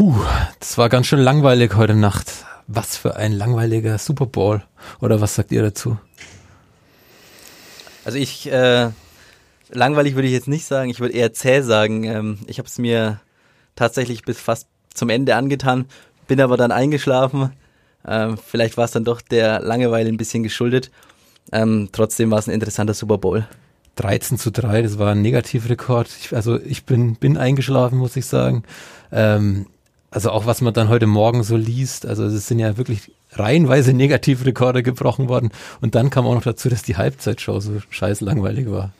Puh, das war ganz schön langweilig heute Nacht. Was für ein langweiliger Super Bowl. Oder was sagt ihr dazu? Also ich, äh, langweilig würde ich jetzt nicht sagen, ich würde eher zäh sagen. Ähm, ich habe es mir tatsächlich bis fast zum Ende angetan, bin aber dann eingeschlafen. Ähm, vielleicht war es dann doch der Langeweile ein bisschen geschuldet. Ähm, trotzdem war es ein interessanter Super Bowl. 13 zu 3, das war ein Negativrekord. Ich, also ich bin, bin eingeschlafen, muss ich sagen. Ähm, also auch was man dann heute Morgen so liest, also es sind ja wirklich reihenweise Negativrekorde gebrochen worden. Und dann kam auch noch dazu, dass die Halbzeitshow so scheiß langweilig war.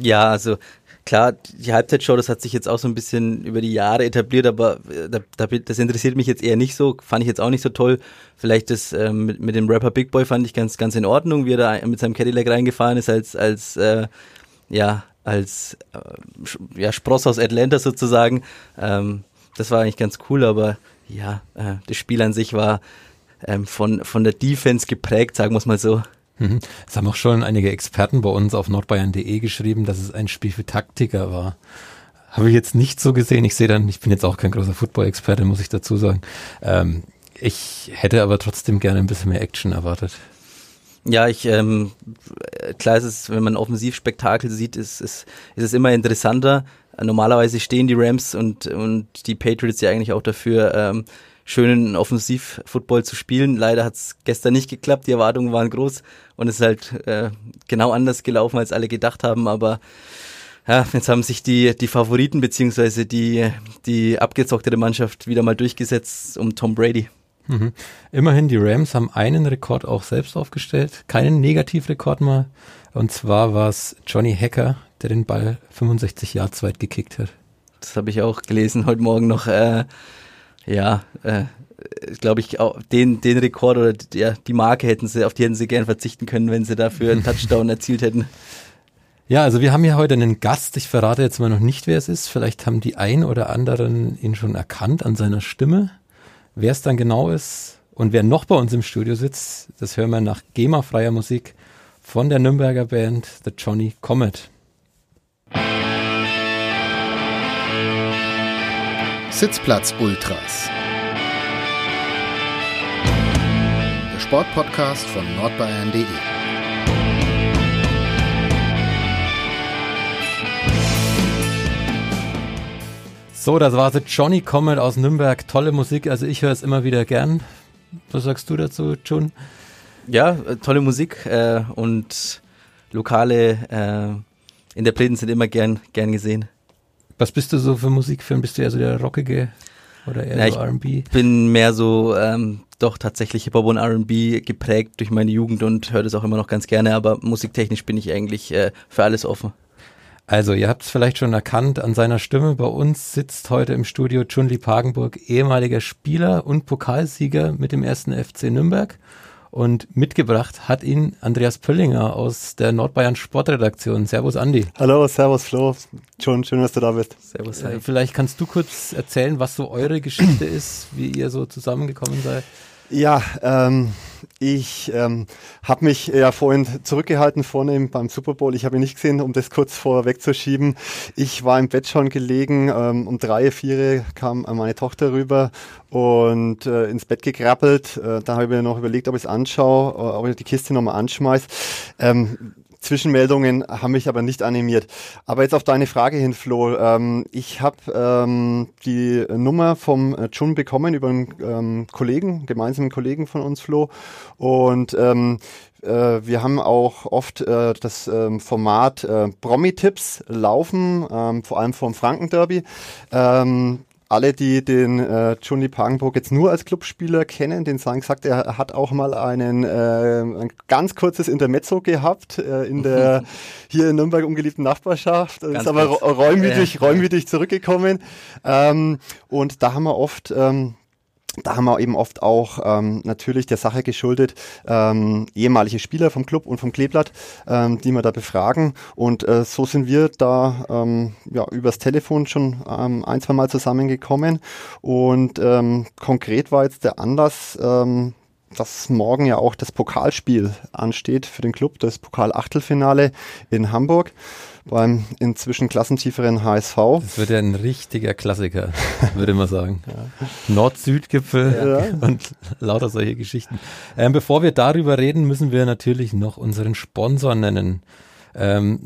Ja, also klar, die Halbzeitshow, das hat sich jetzt auch so ein bisschen über die Jahre etabliert, aber äh, das interessiert mich jetzt eher nicht so, fand ich jetzt auch nicht so toll. Vielleicht das ähm, mit, mit dem Rapper Big Boy fand ich ganz, ganz in Ordnung, wie er da mit seinem Cadillac reingefahren ist, als, als äh, ja, als äh, ja, Spross aus Atlanta sozusagen. Ähm, das war eigentlich ganz cool, aber ja, äh, das Spiel an sich war ähm, von, von der Defense geprägt, sagen wir es mal so. Mhm. Es haben auch schon einige Experten bei uns auf nordbayern.de geschrieben, dass es ein Spiel für Taktiker war. Habe ich jetzt nicht so gesehen. Ich sehe dann, ich bin jetzt auch kein großer Football-Experte, muss ich dazu sagen. Ähm, ich hätte aber trotzdem gerne ein bisschen mehr Action erwartet. Ja, ich ähm, klar ist es, wenn man Offensivspektakel sieht, ist, ist, ist es immer interessanter. Normalerweise stehen die Rams und, und die Patriots ja eigentlich auch dafür, ähm, schönen Offensiv-Football zu spielen. Leider hat es gestern nicht geklappt, die Erwartungen waren groß und es ist halt äh, genau anders gelaufen, als alle gedacht haben, aber ja, jetzt haben sich die, die Favoriten beziehungsweise die, die abgezocktere Mannschaft wieder mal durchgesetzt um Tom Brady. Mhm. Immerhin, die Rams haben einen Rekord auch selbst aufgestellt, keinen Negativrekord mal. Und zwar war es Johnny Hacker, der den Ball 65 Yards weit gekickt hat. Das habe ich auch gelesen heute Morgen noch. Äh, ja, äh, glaube ich, auch den, den Rekord oder die, ja, die Marke hätten sie, auf die hätten sie gern verzichten können, wenn sie dafür einen Touchdown erzielt hätten. Ja, also wir haben ja heute einen Gast. Ich verrate jetzt mal noch nicht, wer es ist. Vielleicht haben die ein oder anderen ihn schon erkannt an seiner Stimme. Wer es dann genau ist und wer noch bei uns im Studio sitzt, das hören wir nach GEMA-freier Musik von der Nürnberger Band The Johnny Comet. Sitzplatz Ultras. Der Sportpodcast von nordbayern.de. So, das war The Johnny Comet aus Nürnberg. Tolle Musik, also ich höre es immer wieder gern. Was sagst du dazu, John? Ja, äh, tolle Musik äh, und lokale äh, Interpreten sind immer gern, gern gesehen. Was bist du so für Musikfilm? Bist du eher so der rockige oder eher ja, so R&B? Ich bin mehr so ähm, doch tatsächlich Hip-Hop und R&B geprägt durch meine Jugend und höre das auch immer noch ganz gerne, aber musiktechnisch bin ich eigentlich äh, für alles offen. Also, ihr habt es vielleicht schon erkannt an seiner Stimme. Bei uns sitzt heute im Studio Chunli Pagenburg, ehemaliger Spieler und Pokalsieger mit dem ersten FC Nürnberg und mitgebracht hat ihn Andreas Pöllinger aus der Nordbayern Sportredaktion. Servus Andi. Hallo, servus Flo. Schon schön, dass du da bist. Servus. Äh, vielleicht kannst du kurz erzählen, was so eure Geschichte ist, wie ihr so zusammengekommen seid. Ja, ähm, ich ähm, habe mich ja vorhin zurückgehalten vorne beim Super Bowl. Ich habe ihn nicht gesehen, um das kurz vorwegzuschieben. Ich war im Bett schon gelegen. Ähm, um drei, vier kam meine Tochter rüber und äh, ins Bett gekrabbelt. Äh, da habe ich mir noch überlegt, ob ich es anschaue, äh, ob ich die Kiste nochmal anschmeiß. Ähm, Zwischenmeldungen haben mich aber nicht animiert. Aber jetzt auf deine Frage hin, Flo. Ähm, ich habe ähm, die Nummer vom äh, Jun bekommen über einen ähm, Kollegen, gemeinsamen Kollegen von uns, Flo. Und ähm, äh, wir haben auch oft äh, das ähm, Format äh, Promi-Tipps laufen, ähm, vor allem vom Franken-Derby. Ähm, alle, die den äh, Johnny Pagenburg jetzt nur als Clubspieler kennen, den sagen gesagt, er hat auch mal einen äh, ein ganz kurzes Intermezzo gehabt äh, in der hier in Nürnberg umgeliebten Nachbarschaft, ganz ist aber räumwidrig, räumwidrig zurückgekommen. Ähm, und da haben wir oft ähm, da haben wir eben oft auch ähm, natürlich der Sache geschuldet, ähm, ehemalige Spieler vom Club und vom Kleeblatt, ähm, die wir da befragen. Und äh, so sind wir da ähm, ja, übers Telefon schon ähm, ein, zwei Mal zusammengekommen. Und ähm, konkret war jetzt der Anlass, ähm, dass morgen ja auch das Pokalspiel ansteht für den Club, das Pokalachtelfinale in Hamburg beim inzwischen klassentieferen HSV. Das wird ja ein richtiger Klassiker, würde man sagen. Ja. Nord-Süd-Gipfel ja. und lauter solche Geschichten. Ähm, bevor wir darüber reden, müssen wir natürlich noch unseren Sponsor nennen. Ähm,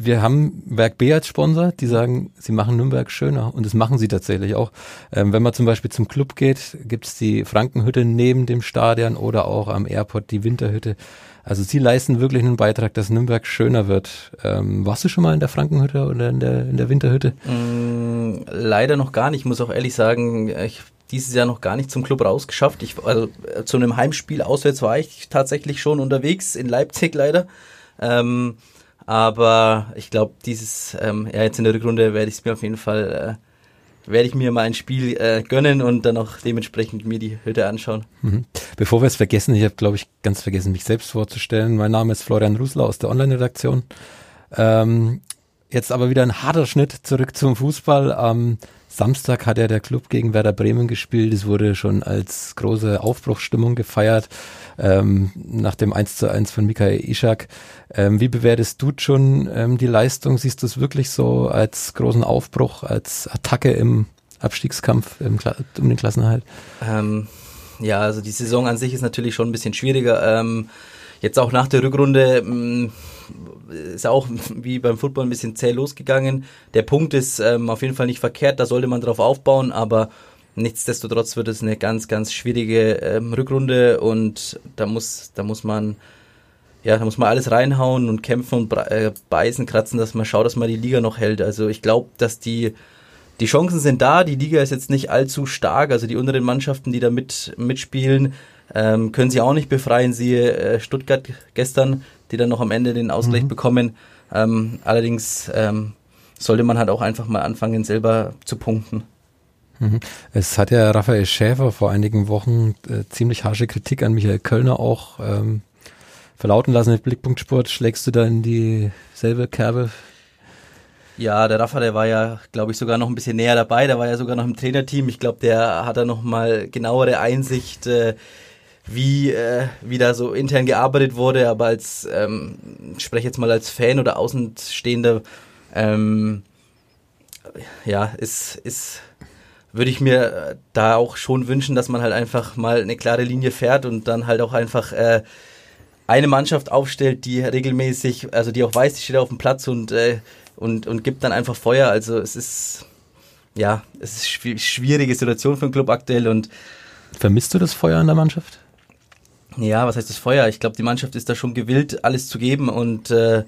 wir haben Werk B als Sponsor, die sagen, sie machen Nürnberg schöner und das machen sie tatsächlich auch. Ähm, wenn man zum Beispiel zum Club geht, gibt's die Frankenhütte neben dem Stadion oder auch am Airport die Winterhütte. Also sie leisten wirklich einen Beitrag, dass Nürnberg schöner wird. Ähm, warst du schon mal in der Frankenhütte oder in der, in der Winterhütte? Mm, leider noch gar nicht. Ich muss auch ehrlich sagen, ich dieses Jahr noch gar nicht zum Club rausgeschafft. Ich, also äh, zu einem Heimspiel auswärts war ich tatsächlich schon unterwegs, in Leipzig leider. Ähm, aber ich glaube, dieses, ähm, ja, jetzt in der Rückrunde werde ich es mir auf jeden Fall, äh, werde ich mir mal ein Spiel äh, gönnen und dann auch dementsprechend mir die Hütte anschauen. Mhm. Bevor wir es vergessen, ich habe, glaube ich, ganz vergessen, mich selbst vorzustellen. Mein Name ist Florian Rusler aus der Online-Redaktion. Ähm, jetzt aber wieder ein harter Schnitt zurück zum Fußball. Am Samstag hat ja der Club gegen Werder Bremen gespielt. Es wurde schon als große Aufbruchsstimmung gefeiert ähm, nach dem 1 zu 1 von Mikael Ishak. Ähm, wie bewertest du schon ähm, die Leistung? Siehst du es wirklich so als großen Aufbruch, als Attacke im Abstiegskampf im um den Klassenerhalt? Ähm, ja, also die Saison an sich ist natürlich schon ein bisschen schwieriger. Ähm, jetzt auch nach der Rückrunde mm, ist auch wie beim Football ein bisschen zäh losgegangen. Der Punkt ist ähm, auf jeden Fall nicht verkehrt, da sollte man drauf aufbauen, aber Nichtsdestotrotz wird es eine ganz, ganz schwierige ähm, Rückrunde und da muss, da muss man, ja, da muss man alles reinhauen und kämpfen und äh, beißen, kratzen, dass man schaut, dass man die Liga noch hält. Also ich glaube, dass die, die Chancen sind da. Die Liga ist jetzt nicht allzu stark. Also die unteren Mannschaften, die da mit, mitspielen, ähm, können sie auch nicht befreien. Siehe äh, Stuttgart gestern, die dann noch am Ende den Ausgleich mhm. bekommen. Ähm, allerdings ähm, sollte man halt auch einfach mal anfangen, selber zu punkten. Mhm. Es hat ja Raphael Schäfer vor einigen Wochen äh, ziemlich harsche Kritik an Michael Kölner auch ähm, verlauten lassen mit Blickpunkt Sport. Schlägst du da in dieselbe Kerbe? Ja, der Rafa, der war ja, glaube ich, sogar noch ein bisschen näher dabei. Der war ja sogar noch im Trainerteam. Ich glaube, der hat da noch mal genauere Einsicht, äh, wie, äh, wie da so intern gearbeitet wurde. Aber als, ähm, ich spreche jetzt mal als Fan oder Außenstehender, ähm, ja, ist, ist würde ich mir äh, da auch schon wünschen, dass man halt einfach mal eine klare Linie fährt und dann halt auch einfach äh, eine Mannschaft aufstellt, die regelmäßig, also die auch weiß, die steht auf dem Platz und, äh, und, und gibt dann einfach Feuer. Also es ist, ja, es ist eine schwierige Situation für den Club aktuell und Vermisst du das Feuer in der Mannschaft? Ja, was heißt das Feuer? Ich glaube, die Mannschaft ist da schon gewillt, alles zu geben und äh,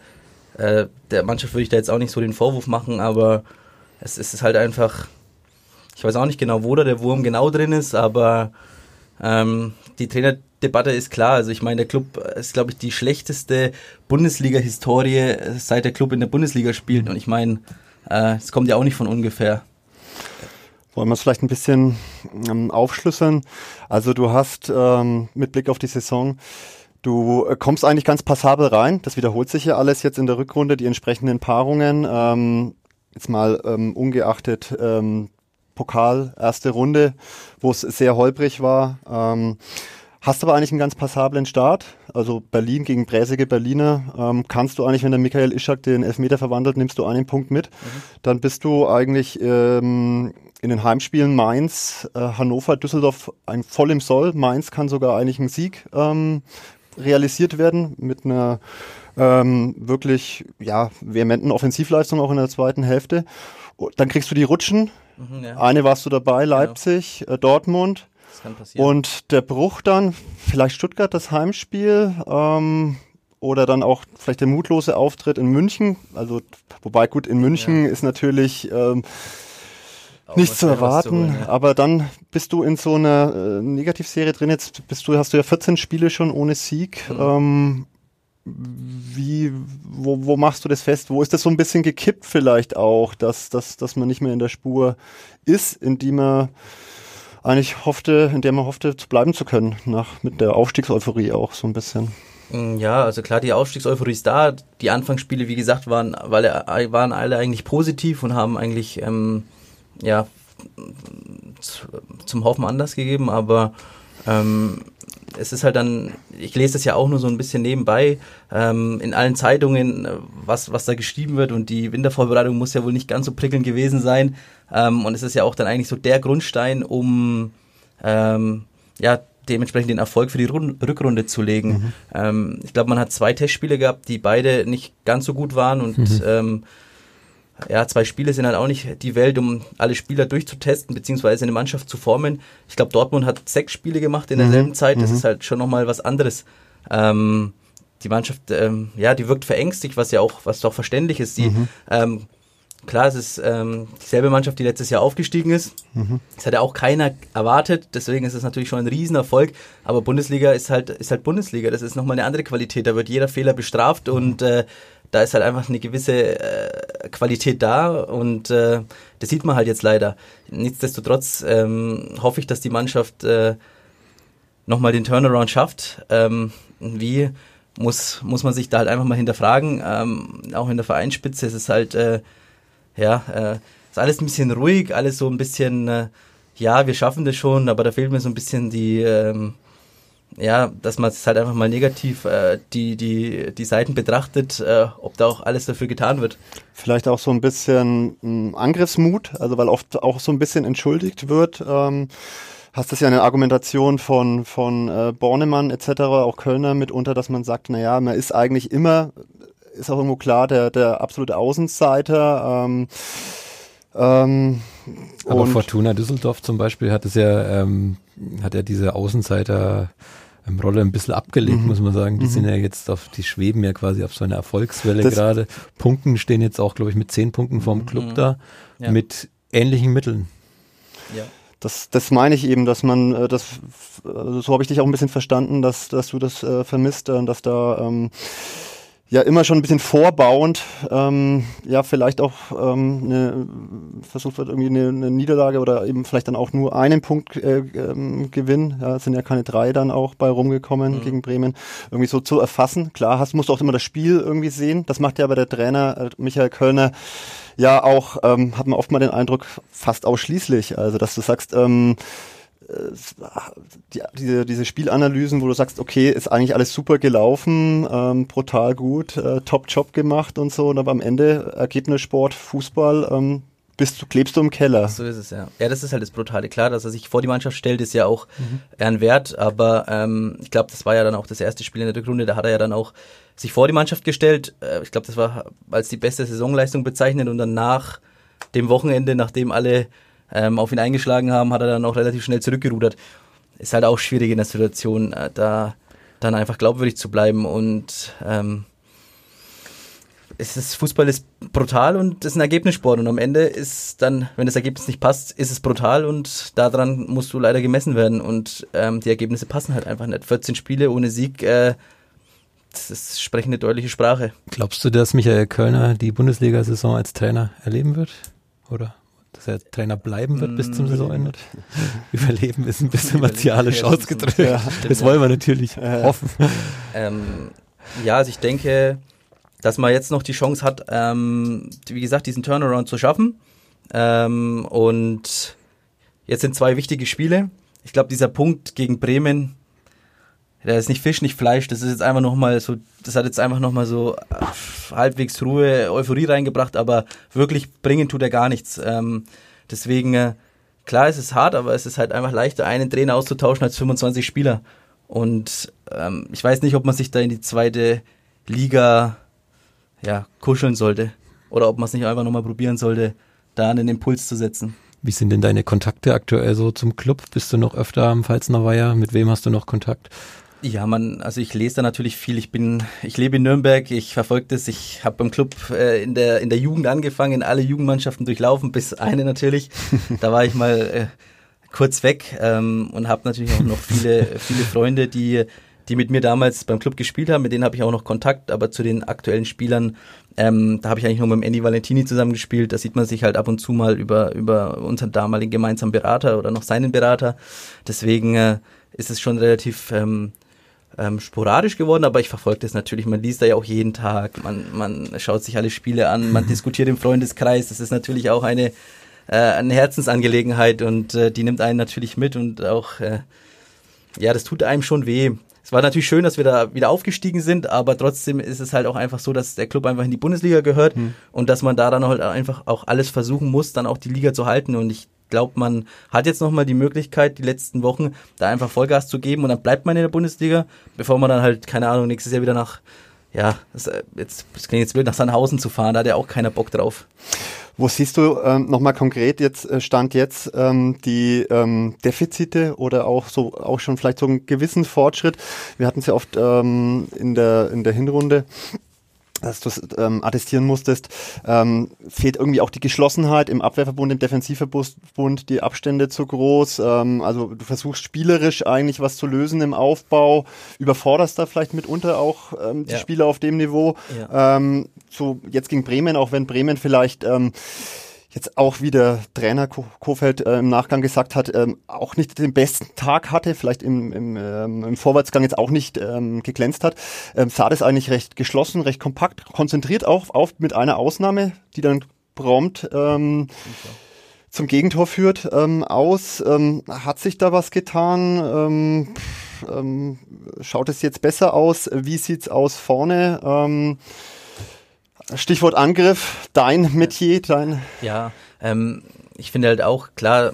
äh, der Mannschaft würde ich da jetzt auch nicht so den Vorwurf machen, aber es, es ist halt einfach, ich weiß auch nicht genau, wo da der Wurm genau drin ist, aber ähm, die Trainerdebatte ist klar. Also ich meine, der Club ist, glaube ich, die schlechteste Bundesliga-Historie, seit der Club in der Bundesliga spielt. Und ich meine, äh, es äh, kommt ja auch nicht von ungefähr. Wollen wir es vielleicht ein bisschen ähm, aufschlüsseln? Also du hast ähm, mit Blick auf die Saison Du äh, kommst eigentlich ganz passabel rein. Das wiederholt sich ja alles jetzt in der Rückrunde, die entsprechenden Paarungen. Ähm, jetzt mal ähm, ungeachtet ähm, Pokal, erste Runde, wo es sehr holprig war. Ähm, hast aber eigentlich einen ganz passablen Start. Also Berlin gegen bräsige Berliner. Ähm, kannst du eigentlich, wenn der Michael Ischak den Elfmeter verwandelt, nimmst du einen Punkt mit. Mhm. Dann bist du eigentlich ähm, in den Heimspielen Mainz, äh, Hannover, Düsseldorf ein voll im Soll. Mainz kann sogar eigentlich einen Sieg ähm, realisiert werden mit einer ähm, wirklich ja, vehementen Offensivleistung auch in der zweiten Hälfte. Dann kriegst du die Rutschen, Mhm, ja. Eine warst du dabei, genau. Leipzig, genau. äh, Dortmund. Das kann passieren. Und der Bruch dann, vielleicht Stuttgart, das Heimspiel. Ähm, oder dann auch vielleicht der mutlose Auftritt in München. Also, wobei gut, in München ja. ist natürlich ähm, nicht zu erwarten, ja. aber dann bist du in so einer äh, Negativserie drin. Jetzt bist du, hast du ja 14 Spiele schon ohne Sieg. Mhm. Ähm, wie, wo, wo machst du das fest? Wo ist das so ein bisschen gekippt vielleicht auch, dass, dass, dass man nicht mehr in der Spur ist, in die man eigentlich hoffte, in der man hoffte, zu bleiben zu können, nach, mit der Aufstiegseuphorie auch so ein bisschen. Mm, ja, also klar, die Aufstiegseuphorie ist da. Die Anfangsspiele, wie gesagt, waren, weil, waren alle eigentlich positiv und haben eigentlich, ähm, ja, zum Hoffen anders gegeben, aber ähm, es ist halt dann, ich lese das ja auch nur so ein bisschen nebenbei, ähm, in allen Zeitungen, was, was da geschrieben wird und die Wintervorbereitung muss ja wohl nicht ganz so prickelnd gewesen sein. Ähm, und es ist ja auch dann eigentlich so der Grundstein, um ähm, ja, dementsprechend den Erfolg für die Run Rückrunde zu legen. Mhm. Ähm, ich glaube, man hat zwei Testspiele gehabt, die beide nicht ganz so gut waren und mhm. Ja, zwei Spiele sind halt auch nicht die Welt, um alle Spieler durchzutesten, beziehungsweise eine Mannschaft zu formen. Ich glaube, Dortmund hat sechs Spiele gemacht in derselben mhm. Zeit. Das mhm. ist halt schon nochmal was anderes. Ähm, die Mannschaft, ähm, ja, die wirkt verängstigt, was ja auch, was doch verständlich ist. Die, mhm. ähm, klar, es ist ähm, dieselbe Mannschaft, die letztes Jahr aufgestiegen ist. Mhm. Das hat ja auch keiner erwartet, deswegen ist es natürlich schon ein Riesenerfolg. Aber Bundesliga ist halt, ist halt Bundesliga. Das ist nochmal eine andere Qualität. Da wird jeder Fehler bestraft und äh, da ist halt einfach eine gewisse äh, Qualität da und äh, das sieht man halt jetzt leider. Nichtsdestotrotz ähm, hoffe ich, dass die Mannschaft äh, nochmal den Turnaround schafft. Ähm, wie muss, muss man sich da halt einfach mal hinterfragen. Ähm, auch in der Vereinsspitze ist es halt, äh, ja, äh, ist alles ein bisschen ruhig, alles so ein bisschen, äh, ja, wir schaffen das schon, aber da fehlt mir so ein bisschen die, ähm, ja, dass man es halt einfach mal negativ äh, die, die, die Seiten betrachtet, äh, ob da auch alles dafür getan wird. Vielleicht auch so ein bisschen mh, Angriffsmut, also weil oft auch so ein bisschen entschuldigt wird. Ähm, hast das ja eine Argumentation von, von äh, Bornemann etc., auch Kölner mitunter, dass man sagt, naja, man ist eigentlich immer, ist auch irgendwo klar, der, der absolute Außenseiter. Ähm, ähm, Aber Fortuna Düsseldorf zum Beispiel hat es ja, ähm, hat ja diese Außenseiter Rolle ein bisschen abgelegt, mhm. muss man sagen. Die mhm. sind ja jetzt auf, die schweben ja quasi auf so einer Erfolgswelle gerade. Punkten stehen jetzt auch, glaube ich, mit zehn Punkten vorm Club mhm. da, ja. mit ähnlichen Mitteln. Ja. Das, das meine ich eben, dass man, äh, das, äh, so habe ich dich auch ein bisschen verstanden, dass, dass du das äh, vermisst, äh, dass da ähm, ja immer schon ein bisschen vorbauend, ähm, ja vielleicht auch ähm, eine, versucht wird irgendwie eine, eine Niederlage oder eben vielleicht dann auch nur einen Punkt äh, ähm, Gewinn, ja, sind ja keine drei dann auch bei rumgekommen mhm. gegen Bremen, irgendwie so zu erfassen. Klar, hast, musst du auch immer das Spiel irgendwie sehen. Das macht ja aber der Trainer äh, Michael Kölner ja auch, ähm, hat man oft mal den Eindruck, fast ausschließlich. Also dass du sagst, ähm, die, diese, diese Spielanalysen, wo du sagst, okay, ist eigentlich alles super gelaufen, ähm, brutal gut, äh, top Job gemacht und so, und aber am Ende Ergebnis Sport, Fußball, ähm, bist du, klebst du im Keller. So ist es, ja. Ja, das ist halt das Brutale. Klar, dass er sich vor die Mannschaft stellt, ist ja auch mhm. ein Wert, aber ähm, ich glaube, das war ja dann auch das erste Spiel in der Rückrunde, da hat er ja dann auch sich vor die Mannschaft gestellt. Äh, ich glaube, das war als die beste Saisonleistung bezeichnet und dann nach dem Wochenende, nachdem alle ähm, auf ihn eingeschlagen haben, hat er dann auch relativ schnell zurückgerudert. Ist halt auch schwierig in der Situation, äh, da dann einfach glaubwürdig zu bleiben und ähm, es ist, Fußball ist brutal und es ist ein Ergebnissport und am Ende ist dann, wenn das Ergebnis nicht passt, ist es brutal und daran musst du leider gemessen werden und ähm, die Ergebnisse passen halt einfach nicht. 14 Spiele ohne Sieg, äh, das ist sprechen eine deutliche Sprache. Glaubst du, dass Michael Kölner die Bundesliga-Saison als Trainer erleben wird? Oder? Dass er Trainer bleiben wird bis zum mm. Saisonende. Überleben ist ein bisschen martialisch ausgedrückt. Ja, das wollen wir natürlich ja. hoffen. Ähm, ja, also ich denke, dass man jetzt noch die Chance hat, ähm, wie gesagt, diesen Turnaround zu schaffen. Ähm, und jetzt sind zwei wichtige Spiele. Ich glaube, dieser Punkt gegen Bremen, der ist nicht Fisch, nicht Fleisch. Das ist jetzt einfach nochmal so, das hat jetzt einfach nochmal so äh, halbwegs Ruhe, Euphorie reingebracht, aber wirklich bringen tut er gar nichts. Ähm, deswegen, äh, klar, es ist hart, aber es ist halt einfach leichter, einen Trainer auszutauschen als 25 Spieler. Und ähm, ich weiß nicht, ob man sich da in die zweite Liga ja, kuscheln sollte. Oder ob man es nicht einfach nochmal probieren sollte, da einen Impuls zu setzen. Wie sind denn deine Kontakte aktuell so zum Club? Bist du noch öfter am Pfalzner Weiher? Mit wem hast du noch Kontakt? Ja, man, also ich lese da natürlich viel. Ich bin, ich lebe in Nürnberg, ich verfolge das. Ich habe beim Club äh, in der in der Jugend angefangen, alle Jugendmannschaften durchlaufen, bis eine natürlich. da war ich mal äh, kurz weg ähm, und habe natürlich auch noch viele viele Freunde, die die mit mir damals beim Club gespielt haben. Mit denen habe ich auch noch Kontakt, aber zu den aktuellen Spielern, ähm, da habe ich eigentlich nur mit dem Andy Valentini zusammengespielt. Da sieht man sich halt ab und zu mal über über unseren damaligen gemeinsamen Berater oder noch seinen Berater. Deswegen äh, ist es schon relativ ähm, ähm, sporadisch geworden, aber ich verfolge das natürlich. Man liest da ja auch jeden Tag, man, man schaut sich alle Spiele an, man diskutiert im Freundeskreis. Das ist natürlich auch eine, äh, eine Herzensangelegenheit und äh, die nimmt einen natürlich mit und auch, äh, ja, das tut einem schon weh. Es war natürlich schön, dass wir da wieder aufgestiegen sind, aber trotzdem ist es halt auch einfach so, dass der Club einfach in die Bundesliga gehört hm. und dass man da dann halt einfach auch alles versuchen muss, dann auch die Liga zu halten. Und ich glaube, man hat jetzt nochmal die Möglichkeit, die letzten Wochen da einfach Vollgas zu geben und dann bleibt man in der Bundesliga, bevor man dann halt, keine Ahnung, nächstes Jahr wieder nach, ja, das, äh, jetzt, das klingt jetzt blöd, nach Sandhausen zu fahren, da hat ja auch keiner Bock drauf. Wo siehst du ähm, nochmal konkret jetzt, äh, Stand jetzt, ähm, die ähm, Defizite oder auch so, auch schon vielleicht so einen gewissen Fortschritt? Wir hatten es ja oft ähm, in der, in der Hinrunde dass du ähm, attestieren musstest, ähm, fehlt irgendwie auch die Geschlossenheit im Abwehrverbund, im Defensivverbund, die Abstände zu groß. Ähm, also du versuchst spielerisch eigentlich was zu lösen im Aufbau, überforderst da vielleicht mitunter auch ähm, die ja. Spieler auf dem Niveau. Ja. Ähm, so jetzt gegen Bremen, auch wenn Bremen vielleicht ähm, jetzt auch wie der Trainer Kofeld äh, im Nachgang gesagt hat, ähm, auch nicht den besten Tag hatte, vielleicht im, im, ähm, im Vorwärtsgang jetzt auch nicht ähm, geglänzt hat, ähm, sah das eigentlich recht geschlossen, recht kompakt, konzentriert auch auf mit einer Ausnahme, die dann prompt ähm, zum Gegentor führt, ähm, aus. Ähm, hat sich da was getan? Ähm, ähm, schaut es jetzt besser aus? Wie sieht's aus vorne? Ähm, Stichwort Angriff, dein Metier, dein. Ja, ähm, ich finde halt auch, klar,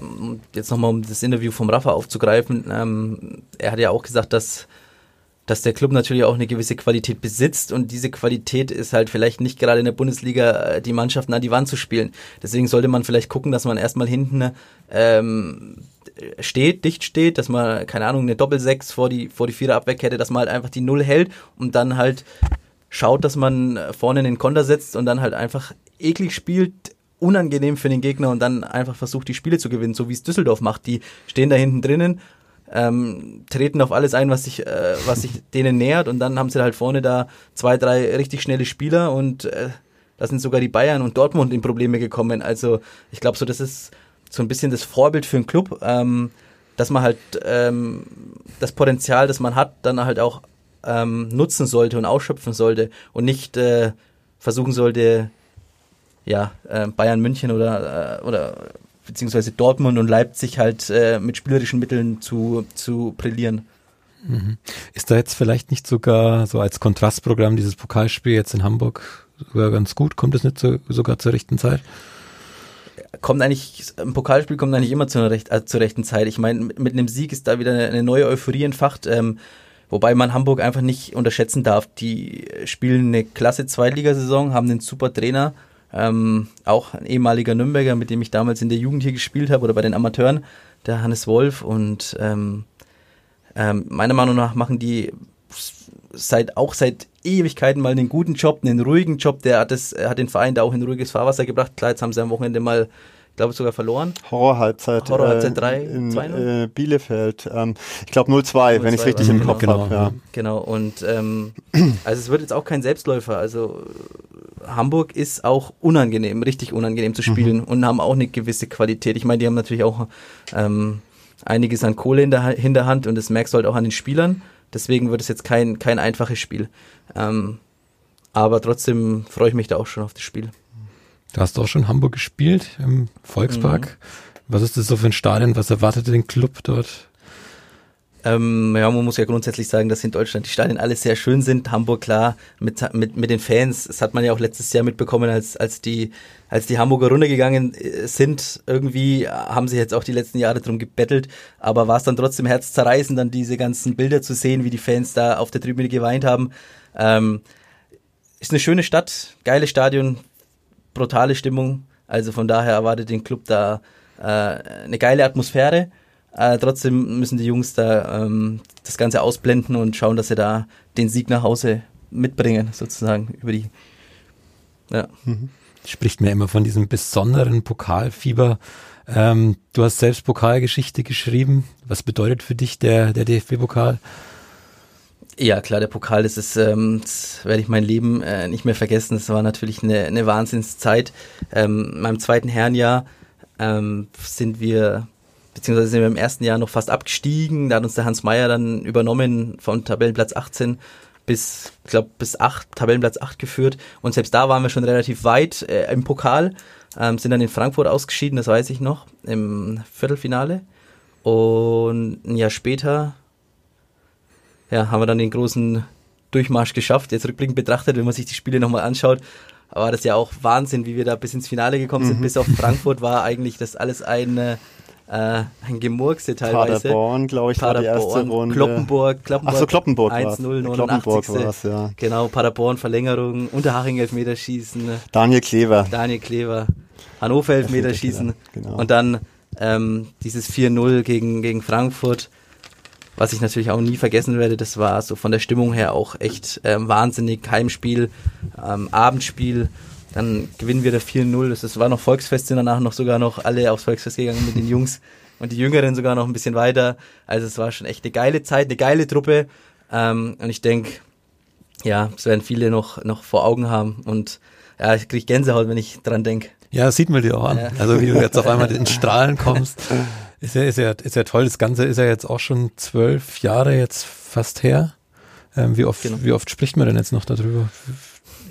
jetzt nochmal um das Interview vom Rafa aufzugreifen, ähm, er hat ja auch gesagt, dass, dass der Club natürlich auch eine gewisse Qualität besitzt und diese Qualität ist halt vielleicht nicht gerade in der Bundesliga äh, die Mannschaften an die Wand zu spielen. Deswegen sollte man vielleicht gucken, dass man erstmal hinten ähm, steht, dicht steht, dass man, keine Ahnung, eine Doppelsechs vor die, vor die Viererabwehrkette, dass man halt einfach die Null hält und dann halt schaut, dass man vorne in den Konter setzt und dann halt einfach eklig spielt, unangenehm für den Gegner und dann einfach versucht, die Spiele zu gewinnen, so wie es Düsseldorf macht. Die stehen da hinten drinnen, ähm, treten auf alles ein, was sich, äh, was sich denen nähert und dann haben sie halt vorne da zwei, drei richtig schnelle Spieler und äh, da sind sogar die Bayern und Dortmund in Probleme gekommen. Also ich glaube so, das ist so ein bisschen das Vorbild für einen Club, ähm, dass man halt ähm, das Potenzial, das man hat, dann halt auch ähm, nutzen sollte und ausschöpfen sollte und nicht äh, versuchen sollte, ja, äh, Bayern München oder, äh, oder beziehungsweise Dortmund und Leipzig halt äh, mit spielerischen Mitteln zu, zu brillieren. Mhm. Ist da jetzt vielleicht nicht sogar so als Kontrastprogramm dieses Pokalspiel jetzt in Hamburg sogar ganz gut? Kommt es nicht so, sogar zur rechten Zeit? Kommt eigentlich, ein Pokalspiel kommt eigentlich immer zur, recht, äh, zur rechten Zeit. Ich meine, mit, mit einem Sieg ist da wieder eine, eine neue Euphorie entfacht. Ähm, Wobei man Hamburg einfach nicht unterschätzen darf. Die spielen eine klasse Zweitligasaison, haben einen super Trainer, ähm, auch ein ehemaliger Nürnberger, mit dem ich damals in der Jugend hier gespielt habe oder bei den Amateuren, der Hannes Wolf. Und ähm, ähm, meiner Meinung nach machen die seit auch seit Ewigkeiten mal einen guten Job, einen ruhigen Job. Der hat, das, hat den Verein da auch in ruhiges Fahrwasser gebracht. Klar, jetzt haben sie am Wochenende mal glaube sogar verloren. Horror-Halbzeit. Horror-Halbzeit 3, äh, in äh, Bielefeld. Ähm, ich glaube 0-2, wenn ich es richtig im Kopf genau. habe. Ja. Genau, und ähm, also es wird jetzt auch kein Selbstläufer. Also Hamburg ist auch unangenehm, richtig unangenehm zu spielen mhm. und haben auch eine gewisse Qualität. Ich meine, die haben natürlich auch ähm, einiges an Kohle in der Hinterhand und das merkst du halt auch an den Spielern. Deswegen wird es jetzt kein, kein einfaches Spiel. Ähm, aber trotzdem freue ich mich da auch schon auf das Spiel. Du hast auch schon Hamburg gespielt, im Volkspark. Mhm. Was ist das so für ein Stadion? Was erwartet den Club dort? Ähm, ja, man muss ja grundsätzlich sagen, dass in Deutschland die Stadien alle sehr schön sind. Hamburg klar mit, mit, mit den Fans. Das hat man ja auch letztes Jahr mitbekommen, als, als die, als die Hamburger runtergegangen äh, sind. Irgendwie haben sie jetzt auch die letzten Jahre drum gebettelt. Aber war es dann trotzdem herzzerreißend, dann diese ganzen Bilder zu sehen, wie die Fans da auf der Tribüne geweint haben. Ähm, ist eine schöne Stadt, geiles Stadion, brutale Stimmung. Also von daher erwartet den Club da äh, eine geile Atmosphäre. Äh, trotzdem müssen die Jungs da ähm, das Ganze ausblenden und schauen, dass sie da den Sieg nach Hause mitbringen, sozusagen über die. Ja. Mhm. Spricht mir immer von diesem besonderen Pokalfieber. Ähm, du hast selbst Pokalgeschichte geschrieben. Was bedeutet für dich der, der DFB-Pokal? Ja, klar, der Pokal, das ist, ähm, das werde ich mein Leben äh, nicht mehr vergessen. Das war natürlich eine, eine Wahnsinnszeit. Ähm, in meinem zweiten Herrenjahr ähm, sind wir, beziehungsweise sind wir im ersten Jahr noch fast abgestiegen. Da hat uns der Hans Meyer dann übernommen von Tabellenplatz 18 bis, ich glaube, bis 8, Tabellenplatz 8 geführt. Und selbst da waren wir schon relativ weit äh, im Pokal, ähm, sind dann in Frankfurt ausgeschieden, das weiß ich noch, im Viertelfinale. Und ein Jahr später ja, haben wir dann den großen Durchmarsch geschafft. Jetzt rückblickend betrachtet, wenn man sich die Spiele nochmal anschaut, war das ja auch Wahnsinn, wie wir da bis ins Finale gekommen sind. Mhm. Bis auf Frankfurt war eigentlich das alles ein, äh, ein Gemurkse teilweise. Paderborn, glaube ich, Paderborn, war die erste Runde. Kloppenburg, Kloppenburg. Ach so, Kloppenburg 1-0, 89. War's, ja. Genau, Paderborn, Verlängerung, Unterhaching Elfmeterschießen. Daniel Klever. Daniel Klever. Hannover Elfmeterschießen. Genau. Und dann ähm, dieses 4-0 gegen, gegen Frankfurt was ich natürlich auch nie vergessen werde, das war so von der Stimmung her auch echt ähm, wahnsinnig. Heimspiel, ähm, Abendspiel, dann gewinnen wir da 4-0. Das war noch Volksfest, sind danach noch sogar noch alle aufs Volksfest gegangen mit den Jungs und die Jüngeren sogar noch ein bisschen weiter. Also es war schon echt eine geile Zeit, eine geile Truppe. Ähm, und ich denke, ja, es werden viele noch, noch vor Augen haben. Und ja, ich kriege Gänsehaut, wenn ich dran denke. Ja, sieht man dir auch an. Ja. Also wie du jetzt auf einmal in Strahlen kommst. Ist ja, ist ja, ist ja toll. Das Ganze ist ja jetzt auch schon zwölf Jahre jetzt fast her. Ähm, wie oft, genau. wie oft spricht man denn jetzt noch darüber?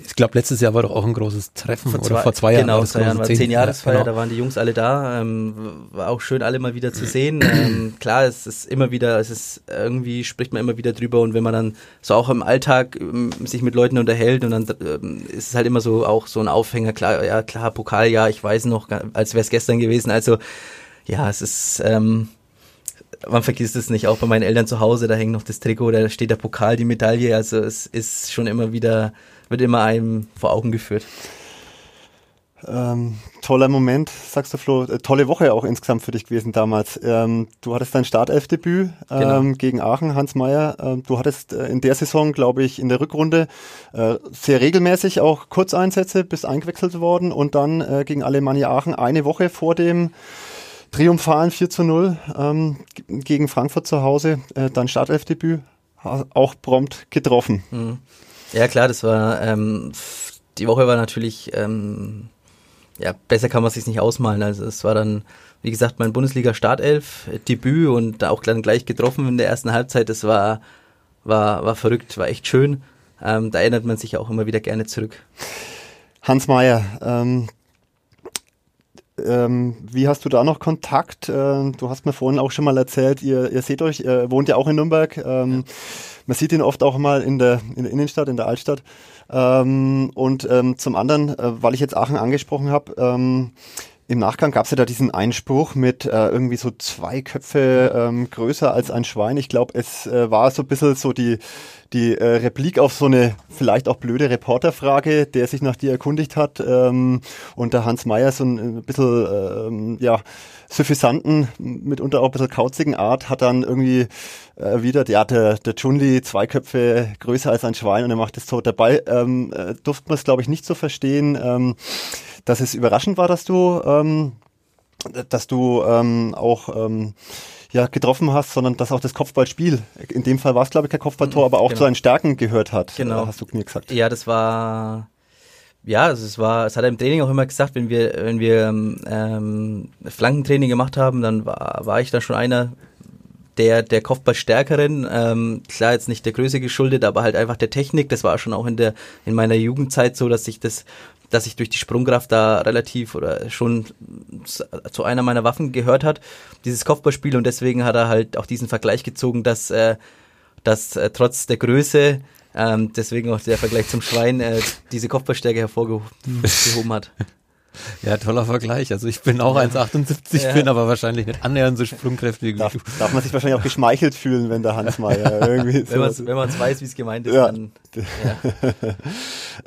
Ich glaube, letztes Jahr war doch auch ein großes Treffen vor zwei, oder vor zwei Jahren. Genau, vor zwei Jahren war zehn Jahresfeier, genau. da waren die Jungs alle da. Ähm, war auch schön, alle mal wieder zu sehen. Ähm, klar, es ist immer wieder, es ist irgendwie spricht man immer wieder drüber und wenn man dann so auch im Alltag ähm, sich mit Leuten unterhält und dann ähm, ist es halt immer so auch so ein Aufhänger. Klar, ja klar, Pokal, ja, ich weiß noch, als wäre es gestern gewesen. Also ja, es ist, ähm, man vergisst es nicht, auch bei meinen Eltern zu Hause, da hängt noch das Trikot, da steht der Pokal, die Medaille, also es ist schon immer wieder, wird immer einem vor Augen geführt. Ähm, toller Moment, sagst du Flo. Äh, tolle Woche auch insgesamt für dich gewesen damals. Ähm, du hattest dein Startelfdebüt ähm, genau. gegen Aachen, Hans Meyer. Ähm, du hattest äh, in der Saison, glaube ich, in der Rückrunde äh, sehr regelmäßig auch Kurzeinsätze, bist eingewechselt worden und dann äh, gegen Alemannia Aachen eine Woche vor dem triumphalen 4 zu 0 ähm, gegen Frankfurt zu Hause, äh, dann Startelfdebüt, auch prompt getroffen. Mhm. Ja klar, das war, ähm, die Woche war natürlich, ähm, ja, besser kann man sich nicht ausmalen. Also es war dann, wie gesagt, mein Bundesliga-Startelf-Debüt und auch dann gleich getroffen in der ersten Halbzeit. Das war, war, war verrückt, war echt schön. Ähm, da erinnert man sich auch immer wieder gerne zurück. Hans Mayer, ähm, ähm, wie hast du da noch Kontakt? Äh, du hast mir vorhin auch schon mal erzählt, ihr, ihr seht euch, ihr wohnt ja auch in Nürnberg. Ähm, man sieht ihn oft auch mal in der, in der Innenstadt, in der Altstadt. Ähm, und ähm, zum anderen, äh, weil ich jetzt Aachen angesprochen habe, ähm, im Nachgang gab es ja da diesen Einspruch mit äh, irgendwie so zwei Köpfe ähm, größer als ein Schwein. Ich glaube, es äh, war so ein bisschen so die, die äh, Replik auf so eine vielleicht auch blöde Reporterfrage, der sich nach dir erkundigt hat. Ähm, und der Hans Meyer so ein, ein bisschen, ähm, ja, suffisanten, mitunter auch ein bisschen kauzigen Art, hat dann irgendwie erwidert, ja, der, der Chunli, zwei Köpfe größer als ein Schwein und er macht es so. Dabei ähm, äh, durfte man es, glaube ich, nicht so verstehen. Ähm, dass es überraschend war, dass du, ähm, dass du ähm, auch ähm, ja, getroffen hast, sondern dass auch das Kopfballspiel, in dem Fall war es glaube ich kein Kopfballtor, mhm, aber auch genau. zu deinen Stärken gehört hat, genau. Äh, hast du mir gesagt. Ja, das war ja, also es war, es hat er im Training auch immer gesagt, wenn wir, wenn wir ähm, Flankentraining gemacht haben, dann war, war ich da schon einer der, der Kopfballstärkeren, ähm, klar jetzt nicht der Größe geschuldet, aber halt einfach der Technik. Das war schon auch in der, in meiner Jugendzeit so, dass ich das dass ich durch die Sprungkraft da relativ oder schon zu einer meiner Waffen gehört hat, dieses Kopfballspiel und deswegen hat er halt auch diesen Vergleich gezogen, dass, äh, dass äh, trotz der Größe, ähm, deswegen auch der Vergleich zum Schwein, äh, diese Kopfballstärke hervorgehoben hat. Ja, toller Vergleich. Also ich bin auch 1,78, ja. bin aber wahrscheinlich nicht annähernd so sprungkräftig wie darf, du. Darf man sich wahrscheinlich auch geschmeichelt fühlen, wenn der Hans Meier irgendwie so. Wenn man es weiß, wie es gemeint ist, ja. dann. Ja.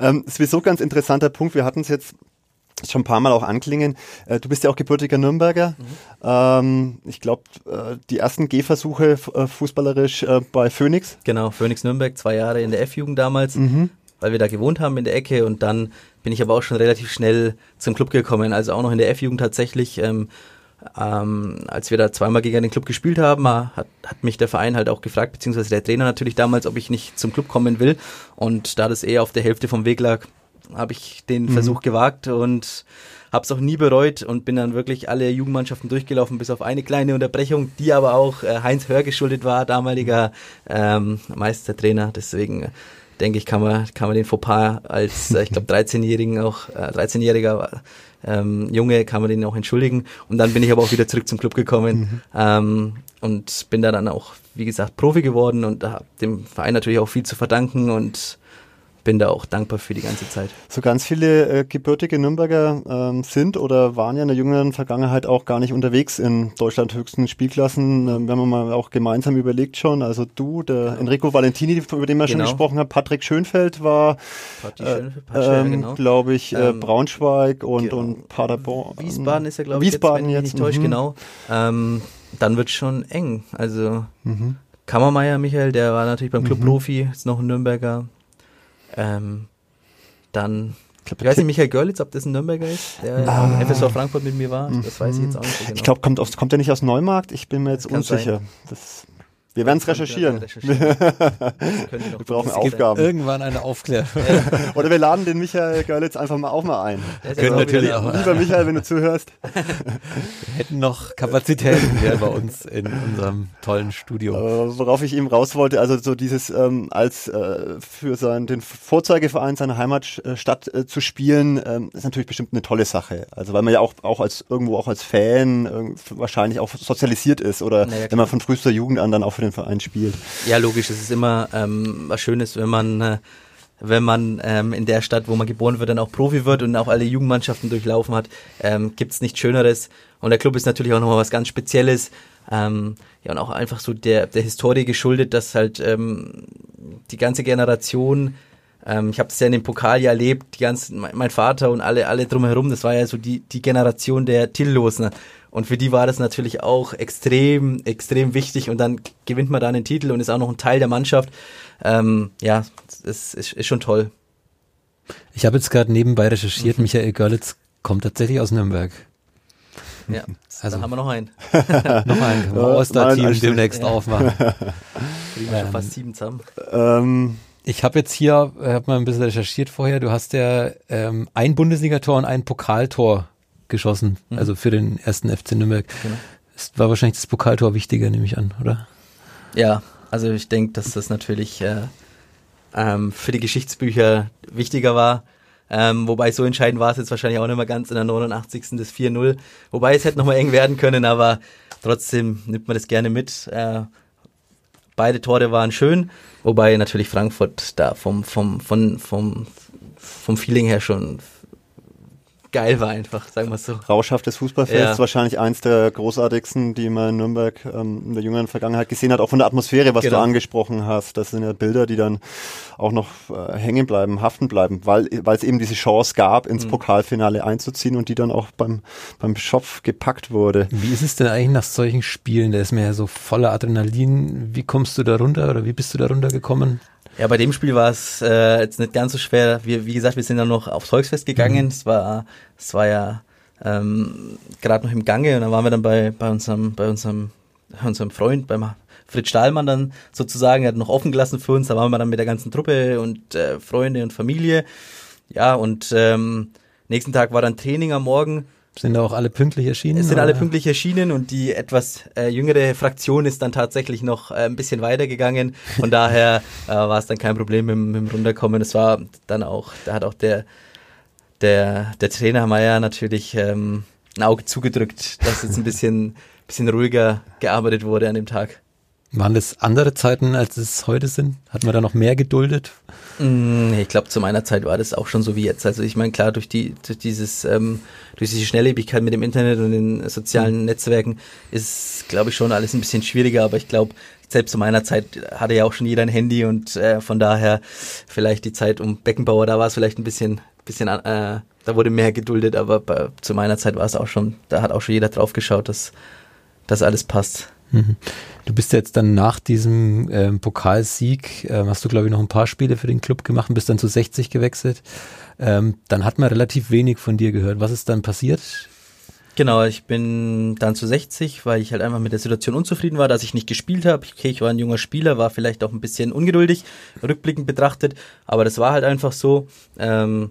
ähm, sowieso ganz interessanter Punkt. Wir hatten es jetzt schon ein paar Mal auch anklingen. Äh, du bist ja auch gebürtiger Nürnberger. Mhm. Ich glaube, äh, die ersten Gehversuche äh, fußballerisch bei Phoenix. Genau, Phoenix Nürnberg, zwei Jahre in der F-Jugend damals. Mhm weil wir da gewohnt haben in der Ecke und dann bin ich aber auch schon relativ schnell zum Club gekommen, also auch noch in der F-Jugend tatsächlich. Ähm, ähm, als wir da zweimal gegen den Club gespielt haben, hat, hat mich der Verein halt auch gefragt, beziehungsweise der Trainer natürlich damals, ob ich nicht zum Club kommen will. Und da das eher auf der Hälfte vom Weg lag, habe ich den mhm. Versuch gewagt und habe es auch nie bereut und bin dann wirklich alle Jugendmannschaften durchgelaufen, bis auf eine kleine Unterbrechung, die aber auch äh, Heinz Hör geschuldet war, damaliger ähm, Meistertrainer. Deswegen denke ich, kann man, kann man den Fauxpas als, äh, ich glaube, 13-Jährigen auch, äh, 13-Jähriger ähm, Junge, kann man den auch entschuldigen. Und dann bin ich aber auch wieder zurück zum Club gekommen mhm. ähm, und bin da dann auch, wie gesagt, Profi geworden und habe dem Verein natürlich auch viel zu verdanken und bin da auch dankbar für die ganze Zeit. So ganz viele äh, gebürtige Nürnberger ähm, sind oder waren ja in der jüngeren Vergangenheit auch gar nicht unterwegs in Deutschland höchsten Spielklassen. Ähm, wenn man mal auch gemeinsam überlegt schon, also du, der genau. Enrico Valentini, über den wir genau. schon gesprochen haben, Patrick Schönfeld war, äh, ähm, genau. glaube ich, äh, ähm, Braunschweig und, genau. und Paderborn. Wiesbaden ist ja, glaube ich, Wiesbaden jetzt, wenn ich nicht täusche, mhm. genau. Ähm, dann wird schon eng. Also mhm. Kammermeier Michael, der war natürlich beim Club mhm. Profi, ist noch ein Nürnberger. Ähm, dann, ich, weiß nicht, Michael Görlitz, ob das ein Nürnberger ist, der ah. FSV Frankfurt mit mir war. Das weiß ich jetzt auch nicht genau. Ich glaube, kommt, kommt der nicht aus Neumarkt? Ich bin mir jetzt unsicher. Das wir werden es recherchieren. recherchieren. wir brauchen Aufgaben. Irgendwann eine Aufklärung. Oder wir laden den Michael Görlitz einfach mal auch mal ein. Können natürlich auch. Lieber Michael, wenn du zuhörst. Wir hätten noch Kapazitäten hier bei uns in unserem tollen Studio. Äh, worauf ich eben raus wollte, also so dieses ähm, als äh, für sein, den Vorzeigeverein seiner Heimatstadt äh, zu spielen, ähm, ist natürlich bestimmt eine tolle Sache. Also weil man ja auch, auch als irgendwo auch als Fan äh, wahrscheinlich auch sozialisiert ist oder naja, wenn man von frühester Jugend an dann auch für den Verein spielt. Ja, logisch. Es ist immer ähm, was Schönes, wenn man äh, wenn man ähm, in der Stadt, wo man geboren wird, dann auch Profi wird und auch alle Jugendmannschaften durchlaufen hat, ähm, gibt es nichts Schöneres. Und der Club ist natürlich auch nochmal was ganz Spezielles. Ähm, ja, und auch einfach so der, der Historie geschuldet, dass halt ähm, die ganze Generation, ähm, ich habe das ja in dem Pokal ja erlebt, die ganzen, mein Vater und alle, alle drumherum, das war ja so die, die Generation der Titellosen. Und für die war das natürlich auch extrem, extrem wichtig. Und dann gewinnt man da einen Titel und ist auch noch ein Teil der Mannschaft. Ähm, ja, es ist, ist schon toll. Ich habe jetzt gerade nebenbei recherchiert, mhm. Michael Görlitz kommt tatsächlich aus Nürnberg. Ja, also da haben wir noch einen. noch einen können wir aus der Team demnächst ja. aufmachen. Kriegen wir ähm, schon fast sieben zusammen. Ähm, ich habe jetzt hier, habe mal ein bisschen recherchiert vorher, du hast ja ähm, ein Bundesligator und ein Pokaltor geschossen, mhm. also für den ersten FC Nürnberg. Genau. Das war wahrscheinlich das Pokaltor wichtiger, nehme ich an, oder? Ja, also ich denke, dass das natürlich äh, ähm, für die Geschichtsbücher wichtiger war. Ähm, wobei so entscheidend war es jetzt wahrscheinlich auch nicht mehr ganz in der 89. das 4-0. Wobei es hätte nochmal eng werden können, aber trotzdem nimmt man das gerne mit. Äh, beide Tore waren schön, wobei natürlich Frankfurt da vom, vom, vom, vom, vom Feeling her schon geil war einfach, sagen wir es so. Rauschhaftes Fußballfest, ja. wahrscheinlich eins der großartigsten, die man in Nürnberg ähm, in der jüngeren Vergangenheit gesehen hat, auch von der Atmosphäre, was genau. du angesprochen hast. Das sind ja Bilder, die dann auch noch äh, hängen bleiben, haften bleiben, weil weil es eben diese Chance gab, ins mhm. Pokalfinale einzuziehen und die dann auch beim, beim Schopf gepackt wurde. Wie ist es denn eigentlich nach solchen Spielen? Der ist mir ja so voller Adrenalin. Wie kommst du da runter oder wie bist du da runtergekommen? Ja, bei dem Spiel war es äh, jetzt nicht ganz so schwer. Wir, wie gesagt, wir sind dann noch aufs Volksfest gegangen. Mhm. Es war, es war ja ähm, gerade noch im Gange und dann waren wir dann bei, bei unserem, bei unserem, unserem Freund, beim Fritz Stahlmann dann sozusagen, er hat noch offen gelassen für uns. Da waren wir dann mit der ganzen Truppe und äh, Freunde und Familie. Ja, und ähm, nächsten Tag war dann Training am Morgen sind da auch alle pünktlich erschienen? Es sind oder? alle pünktlich erschienen und die etwas äh, jüngere Fraktion ist dann tatsächlich noch äh, ein bisschen weitergegangen. Von daher äh, war es dann kein Problem mit, mit dem Runterkommen. Es war dann auch, da hat auch der, der, der Trainer Meier natürlich ähm, ein Auge zugedrückt, dass jetzt ein bisschen, bisschen ruhiger gearbeitet wurde an dem Tag. Waren das andere Zeiten, als es heute sind? Hat man da noch mehr geduldet? Mm, ich glaube, zu meiner Zeit war das auch schon so wie jetzt. Also ich meine, klar, durch die, durch dieses, ähm, durch diese Schnelllebigkeit mit dem Internet und den sozialen mhm. Netzwerken ist, glaube ich, schon alles ein bisschen schwieriger. Aber ich glaube, selbst zu meiner Zeit hatte ja auch schon jeder ein Handy und äh, von daher vielleicht die Zeit um Beckenbauer, da war es vielleicht ein bisschen, bisschen, äh, da wurde mehr geduldet. Aber bei, zu meiner Zeit war es auch schon, da hat auch schon jeder drauf geschaut, dass, dass alles passt. Mhm. Du bist jetzt dann nach diesem ähm, Pokalsieg, ähm, hast du glaube ich noch ein paar Spiele für den Club gemacht bist dann zu 60 gewechselt. Ähm, dann hat man relativ wenig von dir gehört. Was ist dann passiert? Genau, ich bin dann zu 60, weil ich halt einfach mit der Situation unzufrieden war, dass ich nicht gespielt habe. Okay, ich war ein junger Spieler, war vielleicht auch ein bisschen ungeduldig, rückblickend betrachtet, aber das war halt einfach so. Ähm,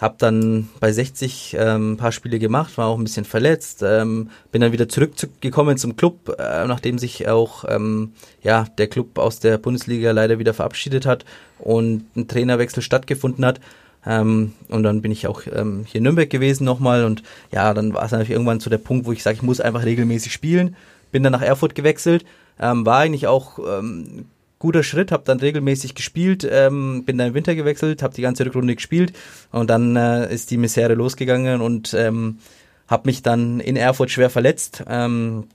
hab dann bei 60 ähm, ein paar Spiele gemacht, war auch ein bisschen verletzt, ähm, bin dann wieder zurückgekommen zum Club, äh, nachdem sich auch ähm, ja der Club aus der Bundesliga leider wieder verabschiedet hat und ein Trainerwechsel stattgefunden hat. Ähm, und dann bin ich auch ähm, hier in Nürnberg gewesen nochmal und ja, dann war es natürlich irgendwann zu der Punkt, wo ich sage, ich muss einfach regelmäßig spielen. Bin dann nach Erfurt gewechselt, ähm, war eigentlich auch ähm, guter Schritt, habe dann regelmäßig gespielt, ähm, bin dann im Winter gewechselt, habe die ganze Rückrunde gespielt und dann äh, ist die Misere losgegangen und ähm, habe mich dann in Erfurt schwer verletzt, ähm,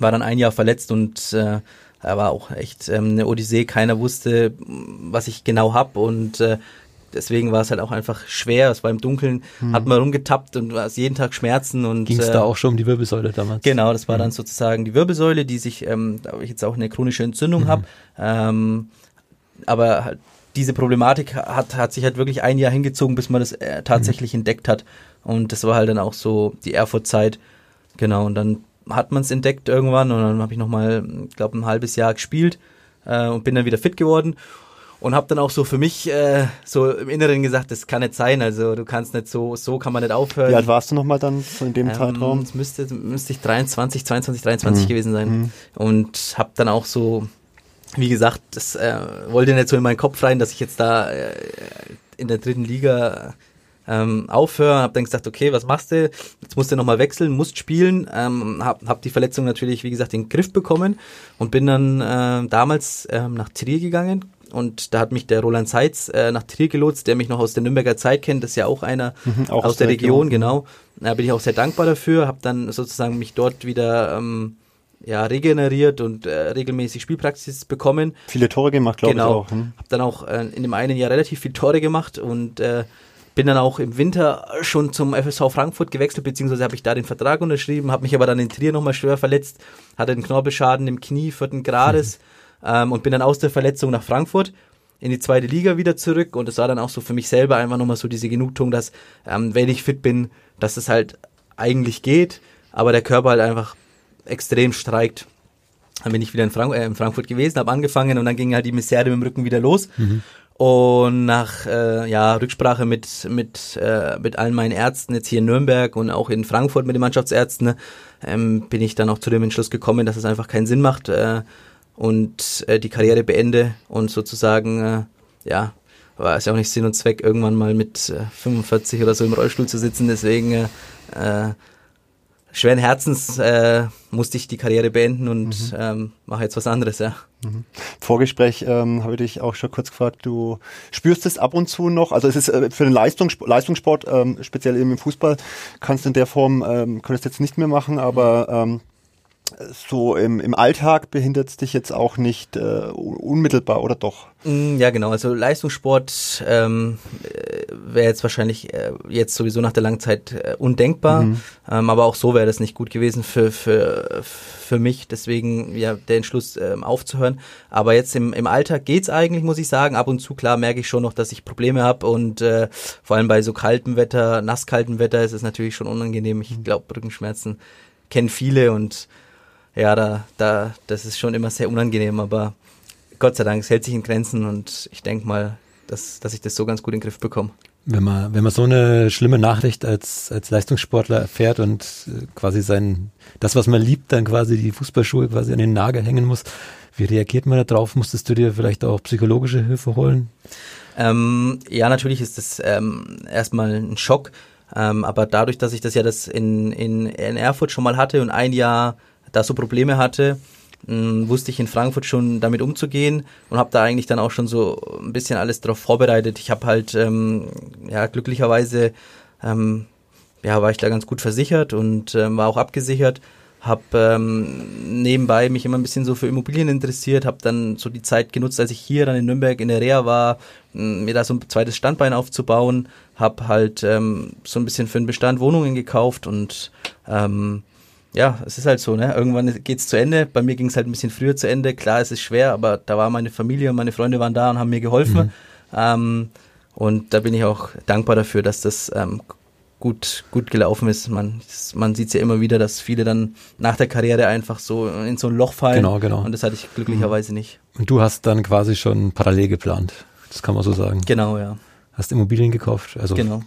war dann ein Jahr verletzt und äh, war auch echt ähm, eine Odyssee. Keiner wusste, was ich genau hab und äh, deswegen war es halt auch einfach schwer. Es war im Dunkeln, hm. hat man rumgetappt und war es jeden Tag Schmerzen und ging es äh, da auch schon um die Wirbelsäule damals? Genau, das war mhm. dann sozusagen die Wirbelsäule, die sich, ähm, da ich jetzt auch eine chronische Entzündung mhm. habe. Ähm, aber halt diese Problematik hat, hat sich halt wirklich ein Jahr hingezogen, bis man das äh, tatsächlich mhm. entdeckt hat. Und das war halt dann auch so die Erfurt-Zeit. Genau, und dann hat man es entdeckt irgendwann und dann habe ich nochmal, ich glaube, ein halbes Jahr gespielt äh, und bin dann wieder fit geworden und habe dann auch so für mich äh, so im Inneren gesagt, das kann nicht sein, also du kannst nicht so, so kann man nicht aufhören. Wie alt warst du nochmal dann so in dem ähm, Zeitraum? Es müsste, müsste ich 23, 22, 23 mhm. gewesen sein mhm. und habe dann auch so, wie gesagt, das äh, wollte nicht so in meinen Kopf rein, dass ich jetzt da äh, in der dritten Liga ähm, aufhören, habe dann gesagt, okay, was machst du? Jetzt musst du nochmal wechseln, musst spielen, ähm, hab, hab die Verletzung natürlich, wie gesagt, in den Griff bekommen und bin dann äh, damals ähm, nach Trier gegangen, und da hat mich der Roland Seitz äh, nach Trier gelotst, der mich noch aus der Nürnberger Zeit kennt. Das ist ja auch einer mhm, auch aus der Region, Region, genau. Da bin ich auch sehr dankbar dafür. Habe dann sozusagen mich dort wieder ähm, ja, regeneriert und äh, regelmäßig Spielpraxis bekommen. Viele Tore gemacht, glaube genau. ich auch. Hm? Habe dann auch äh, in dem einen Jahr relativ viele Tore gemacht und äh, bin dann auch im Winter schon zum FSV Frankfurt gewechselt, beziehungsweise habe ich da den Vertrag unterschrieben, habe mich aber dann in Trier nochmal schwer verletzt, hatte einen Knorpelschaden im Knie vierten Grades. Mhm ähm, und bin dann aus der Verletzung nach Frankfurt in die zweite Liga wieder zurück und es war dann auch so für mich selber einfach nochmal so diese Genugtuung, dass ähm, wenn ich fit bin, dass es halt eigentlich geht, aber der Körper halt einfach extrem streikt. Dann bin ich wieder in, Frank äh, in Frankfurt gewesen, habe angefangen und dann ging halt die Misere mit dem Rücken wieder los. Mhm. Und nach äh, ja, Rücksprache mit, mit, äh, mit allen meinen Ärzten, jetzt hier in Nürnberg und auch in Frankfurt mit den Mannschaftsärzten, ähm, bin ich dann auch zu dem Entschluss gekommen, dass es einfach keinen Sinn macht, äh, und äh, die Karriere beende und sozusagen, äh, ja, war es ja auch nicht Sinn und Zweck, irgendwann mal mit äh, 45 oder so im Rollstuhl zu sitzen. Deswegen äh, äh, schweren Herzens äh, musste ich die Karriere beenden und mhm. ähm, mache jetzt was anderes, ja. Mhm. Vorgespräch ähm, habe ich dich auch schon kurz gefragt, du spürst es ab und zu noch, also es ist äh, für den Leistungssport, Leistungssport ähm, speziell eben im Fußball, kannst du in der Form, ähm, könntest jetzt nicht mehr machen, aber ähm, so im, im Alltag behindert es dich jetzt auch nicht äh, unmittelbar oder doch? Mm, ja, genau. Also Leistungssport ähm, äh, wäre jetzt wahrscheinlich äh, jetzt sowieso nach der Langzeit äh, undenkbar. Mhm. Ähm, aber auch so wäre das nicht gut gewesen für, für, für mich. Deswegen ja der Entschluss ähm, aufzuhören. Aber jetzt im, im Alltag geht's eigentlich, muss ich sagen. Ab und zu, klar, merke ich schon noch, dass ich Probleme habe. Und äh, vor allem bei so kaltem Wetter, nasskaltem Wetter ist es natürlich schon unangenehm. Ich mhm. glaube, Rückenschmerzen kennen viele und ja, da, da, das ist schon immer sehr unangenehm, aber Gott sei Dank, es hält sich in Grenzen und ich denke mal, dass, dass ich das so ganz gut in den Griff bekomme. Wenn man, wenn man so eine schlimme Nachricht als, als Leistungssportler erfährt und äh, quasi sein, das, was man liebt, dann quasi die Fußballschuhe quasi an den Nagel hängen muss, wie reagiert man da drauf? Musstest du dir vielleicht auch psychologische Hilfe holen? Ähm, ja, natürlich ist das ähm, erstmal ein Schock, ähm, aber dadurch, dass ich das ja das in, in, in Erfurt schon mal hatte und ein Jahr da so Probleme hatte, wusste ich in Frankfurt schon damit umzugehen und habe da eigentlich dann auch schon so ein bisschen alles darauf vorbereitet. Ich habe halt, ähm, ja, glücklicherweise, ähm, ja, war ich da ganz gut versichert und ähm, war auch abgesichert. Habe ähm, nebenbei mich immer ein bisschen so für Immobilien interessiert, habe dann so die Zeit genutzt, als ich hier dann in Nürnberg in der Reha war, mir da so ein zweites Standbein aufzubauen, habe halt ähm, so ein bisschen für den Bestand Wohnungen gekauft und ähm, ja, es ist halt so, ne? Irgendwann geht's zu Ende. Bei mir ging es halt ein bisschen früher zu Ende. Klar, es ist schwer, aber da war meine Familie und meine Freunde waren da und haben mir geholfen. Mhm. Ähm, und da bin ich auch dankbar dafür, dass das ähm, gut, gut gelaufen ist. Man, man sieht ja immer wieder, dass viele dann nach der Karriere einfach so in so ein Loch fallen. Genau, genau. Und das hatte ich glücklicherweise mhm. nicht. Und du hast dann quasi schon parallel geplant. Das kann man so sagen. Genau, ja. Hast Immobilien gekauft. Also genau.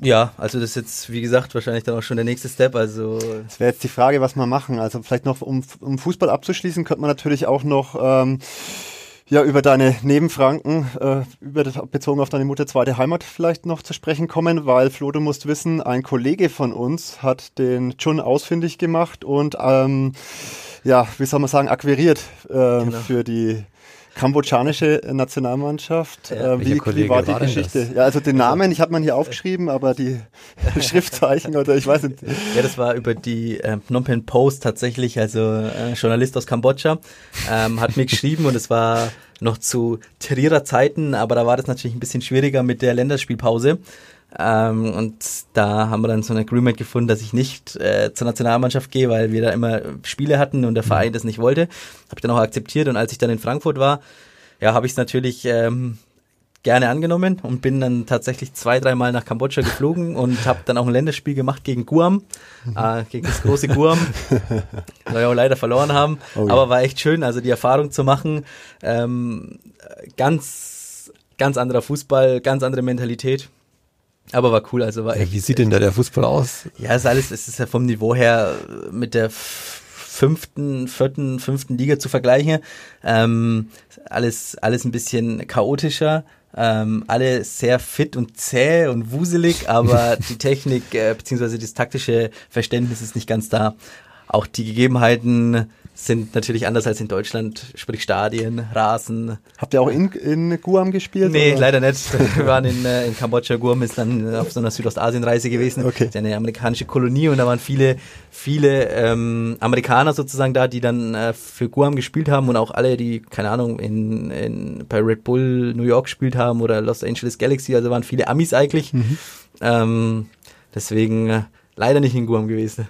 Ja, also das ist jetzt, wie gesagt, wahrscheinlich dann auch schon der nächste Step. Also das wäre jetzt die Frage, was wir machen. Also vielleicht noch, um, um Fußball abzuschließen, könnte man natürlich auch noch ähm, ja, über deine Nebenfranken, äh, über bezogen auf deine Mutter zweite Heimat vielleicht noch zu sprechen kommen, weil Flo, du musst wissen, ein Kollege von uns hat den Chun ausfindig gemacht und ähm, ja, wie soll man sagen, akquiriert äh, genau. für die kambodschanische Nationalmannschaft. Ja, äh, wie, wie, war die war Geschichte? Ja, also den Namen, ich habe man hier aufgeschrieben, aber die Schriftzeichen oder ich weiß nicht. Ja, das war über die äh, Phnom Penh Post tatsächlich, also äh, Journalist aus Kambodscha, ähm, hat mir geschrieben und es war noch zu Trierer Zeiten, aber da war das natürlich ein bisschen schwieriger mit der Länderspielpause. Ähm, und da haben wir dann so ein Agreement gefunden, dass ich nicht äh, zur Nationalmannschaft gehe, weil wir da immer Spiele hatten und der mhm. Verein das nicht wollte. Habe ich dann auch akzeptiert und als ich dann in Frankfurt war, ja, habe ich es natürlich ähm, gerne angenommen und bin dann tatsächlich zwei, dreimal nach Kambodscha geflogen und habe dann auch ein Länderspiel gemacht gegen Guam, mhm. äh, gegen das große Guam, weil wir auch leider verloren haben. Oh, aber war echt schön, also die Erfahrung zu machen. Ähm, ganz, ganz anderer Fußball, ganz andere Mentalität. Aber war cool, also war ja, Wie sieht denn da der Fußball aus? Ja, ist alles, es ist ja vom Niveau her mit der fünften, vierten, fünften Liga zu vergleichen. Ähm, alles, alles ein bisschen chaotischer. Ähm, alle sehr fit und zäh und wuselig, aber die Technik äh, bzw. das taktische Verständnis ist nicht ganz da. Auch die Gegebenheiten sind natürlich anders als in Deutschland, sprich Stadien, Rasen. Habt ihr auch in, in Guam gespielt? Nee, oder? leider nicht. Wir waren in, äh, in Kambodscha. Guam ist dann auf so einer Südostasien-Reise gewesen. Okay. Das ist eine amerikanische Kolonie und da waren viele, viele ähm, Amerikaner sozusagen da, die dann äh, für Guam gespielt haben und auch alle, die, keine Ahnung, in, in, bei Red Bull New York gespielt haben oder Los Angeles Galaxy, also waren viele Amis eigentlich. Mhm. Ähm, deswegen äh, leider nicht in Guam gewesen.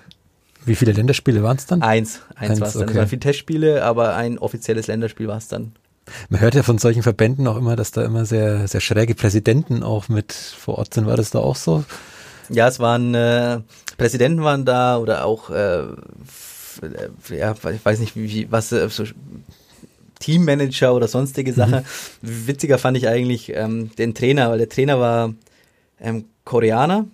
Wie viele Länderspiele waren es dann? Eins, eins, eins war es dann. Okay. Es waren viele Testspiele, aber ein offizielles Länderspiel war es dann. Man hört ja von solchen Verbänden auch immer, dass da immer sehr, sehr schräge Präsidenten auch mit vor Ort sind. War das da auch so? Ja, es waren äh, Präsidenten waren da oder auch äh, ja, ich weiß nicht, wie, was äh, so Teammanager oder sonstige Sachen. Mhm. Witziger fand ich eigentlich ähm, den Trainer, weil der Trainer war ähm, Koreaner,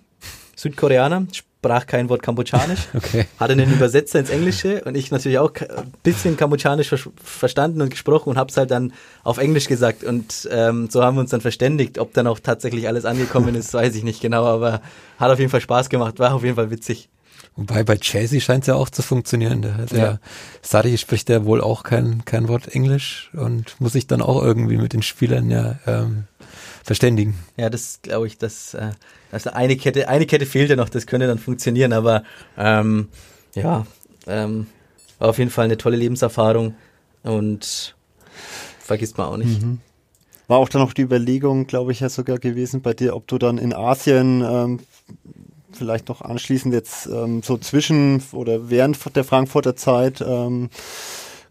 Südkoreaner, sprach kein Wort Kambodschanisch, okay. hatte einen Übersetzer ins Englische und ich natürlich auch ein bisschen Kambodschanisch ver verstanden und gesprochen und habe es halt dann auf Englisch gesagt und ähm, so haben wir uns dann verständigt. Ob dann auch tatsächlich alles angekommen ist, weiß ich nicht genau, aber hat auf jeden Fall Spaß gemacht, war auf jeden Fall witzig. Wobei bei Chelsea scheint es ja auch zu funktionieren. Der, der ja. Sari spricht ja wohl auch kein, kein Wort Englisch und muss sich dann auch irgendwie mit den Spielern ja ähm, verständigen. Ja, das glaube ich, das äh, also eine Kette, eine Kette fehlt ja noch, das könnte dann funktionieren, aber ähm, ja, ähm, war auf jeden Fall eine tolle Lebenserfahrung und vergisst man auch nicht. Mhm. War auch dann noch die Überlegung, glaube ich, ja sogar gewesen bei dir, ob du dann in Asien ähm, vielleicht noch anschließend jetzt ähm, so zwischen oder während der Frankfurter Zeit ähm,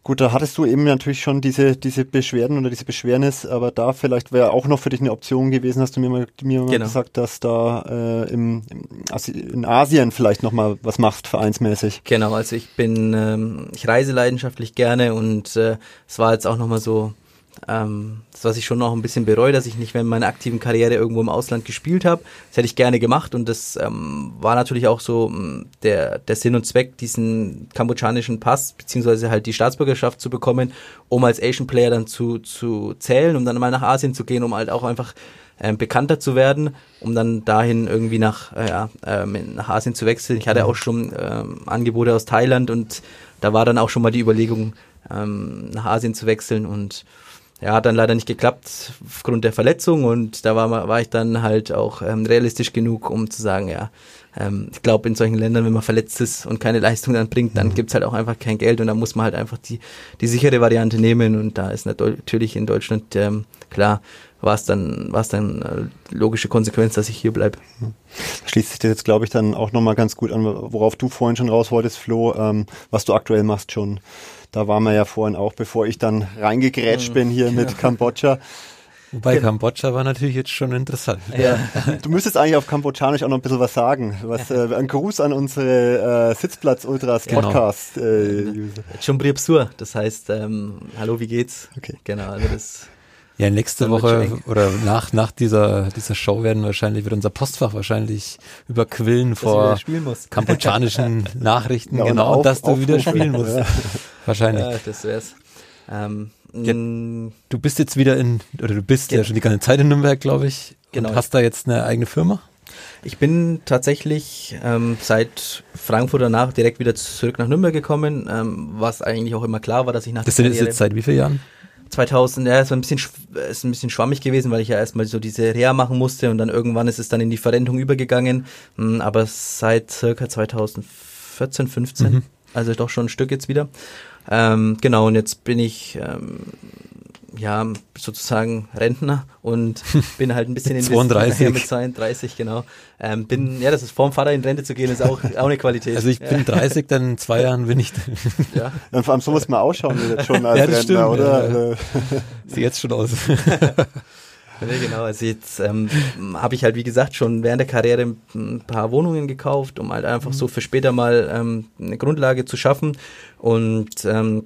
Gut, da hattest du eben natürlich schon diese, diese Beschwerden oder diese Beschwernis, aber da vielleicht wäre auch noch für dich eine Option gewesen, hast du mir mal, mir mal genau. gesagt, dass da äh, im, im in Asien vielleicht nochmal was machst, vereinsmäßig. Genau, also ich bin, ähm, ich reise leidenschaftlich gerne und äh, es war jetzt auch nochmal so ähm, das, was ich schon noch ein bisschen bereue, dass ich nicht während meiner aktiven Karriere irgendwo im Ausland gespielt habe. Das hätte ich gerne gemacht und das ähm, war natürlich auch so mm, der, der Sinn und Zweck, diesen kambodschanischen Pass beziehungsweise halt die Staatsbürgerschaft zu bekommen, um als Asian Player dann zu, zu zählen, um dann mal nach Asien zu gehen, um halt auch einfach ähm, bekannter zu werden, um dann dahin irgendwie nach, äh, ja, ähm, nach Asien zu wechseln. Ich hatte mhm. auch schon ähm, Angebote aus Thailand und da war dann auch schon mal die Überlegung, ähm, nach Asien zu wechseln und ja, hat dann leider nicht geklappt aufgrund der Verletzung und da war, war ich dann halt auch ähm, realistisch genug, um zu sagen, ja, ähm, ich glaube in solchen Ländern, wenn man verletzt ist und keine Leistung dann bringt, dann mhm. gibt's halt auch einfach kein Geld und dann muss man halt einfach die, die sichere Variante nehmen und da ist natürlich in Deutschland ähm, klar, war es dann, es dann äh, logische Konsequenz, dass ich hier bleibe. Mhm. Schließt sich das jetzt, glaube ich, dann auch nochmal ganz gut an, worauf du vorhin schon raus wolltest, Flo, ähm, was du aktuell machst schon. Da waren wir ja vorhin auch, bevor ich dann reingegrätscht mhm. bin hier mit ja. Kambodscha. Wobei Kambodscha war natürlich jetzt schon interessant. Ja. Du müsstest eigentlich auf Kambodschanisch auch noch ein bisschen was sagen. Was, äh, ein Gruß an unsere äh, Sitzplatz-Ultras genau. Podcast. Äh, Chumbriepsur, das heißt, ähm, hallo, wie geht's? Okay. Genau, also das ja, nächste Woche oder nach, nach dieser, dieser Show werden wahrscheinlich, wird unser Postfach wahrscheinlich überquillen vor kambodschanischen Nachrichten, ja, genau, auf, dass du wieder spielen musst. wahrscheinlich. Ja, das wär's. Ähm, Mm, Du bist jetzt wieder in, oder du bist ja schon die ganze Zeit in Nürnberg, glaube ich. Genau. Und hast da jetzt eine eigene Firma? Ich bin tatsächlich ähm, seit Frankfurt danach direkt wieder zurück nach Nürnberg gekommen, ähm, was eigentlich auch immer klar war, dass ich nach Das der sind jetzt seit wie vielen Jahren? 2000, ja, es war ein bisschen, schw- ist ein bisschen schwammig gewesen, weil ich ja erstmal so diese Reha machen musste und dann irgendwann ist es dann in die Verrentung übergegangen. Mm, Aber seit circa 2014, 15, Mhm. also doch schon ein Stück jetzt wieder. Ähm, genau, und jetzt bin ich ähm, ja sozusagen Rentner und bin halt ein bisschen investiert 32. nachher mit 32, genau. Ähm, bin, ja, das ist vorm Vater in Rente zu gehen, ist auch, auch eine Qualität. Also ich bin 30, dann in zwei Jahren bin ich, ja. Ja, vor allem so muss man ausschauen jetzt schon als Ja, das Rentner, stimmt, oder? ja. Äh, sieht jetzt schon aus. Ja, genau. Also jetzt ähm, habe ich halt, wie gesagt, schon während der Karriere ein paar Wohnungen gekauft, um halt einfach so für später mal ähm, eine Grundlage zu schaffen. Und ähm,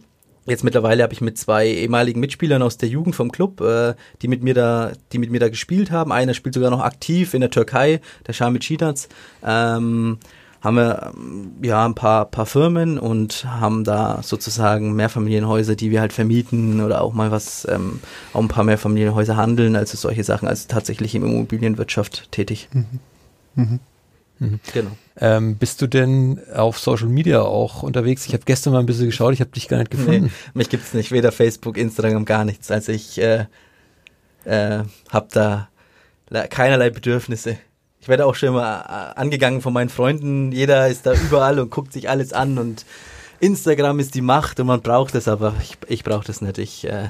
jetzt mittlerweile habe ich mit zwei ehemaligen Mitspielern aus der Jugend vom Club, äh, die mit mir da, die mit mir da gespielt haben. Einer spielt sogar noch aktiv in der Türkei, der Şamil Çiğnaz. Ähm, haben wir ähm, ja ein paar, paar Firmen und haben da sozusagen Mehrfamilienhäuser, die wir halt vermieten oder auch mal was, ähm, auch ein paar Mehrfamilienhäuser handeln, also solche Sachen, also tatsächlich im Immobilienwirtschaft tätig. Mhm. Genau. Ähm, bist du denn auf Social Media auch unterwegs? Ich habe gestern mal ein bisschen geschaut, ich habe dich gar nicht gefunden. Nee, mich gibt's nicht, weder Facebook, Instagram, gar nichts. Also ich äh, äh, habe da le- keinerlei Bedürfnisse. Ich werde auch schon immer äh, angegangen von meinen Freunden. Jeder ist da überall und guckt sich alles an und Instagram ist die Macht und man braucht es, aber ich, ich brauche das nicht. Ich äh,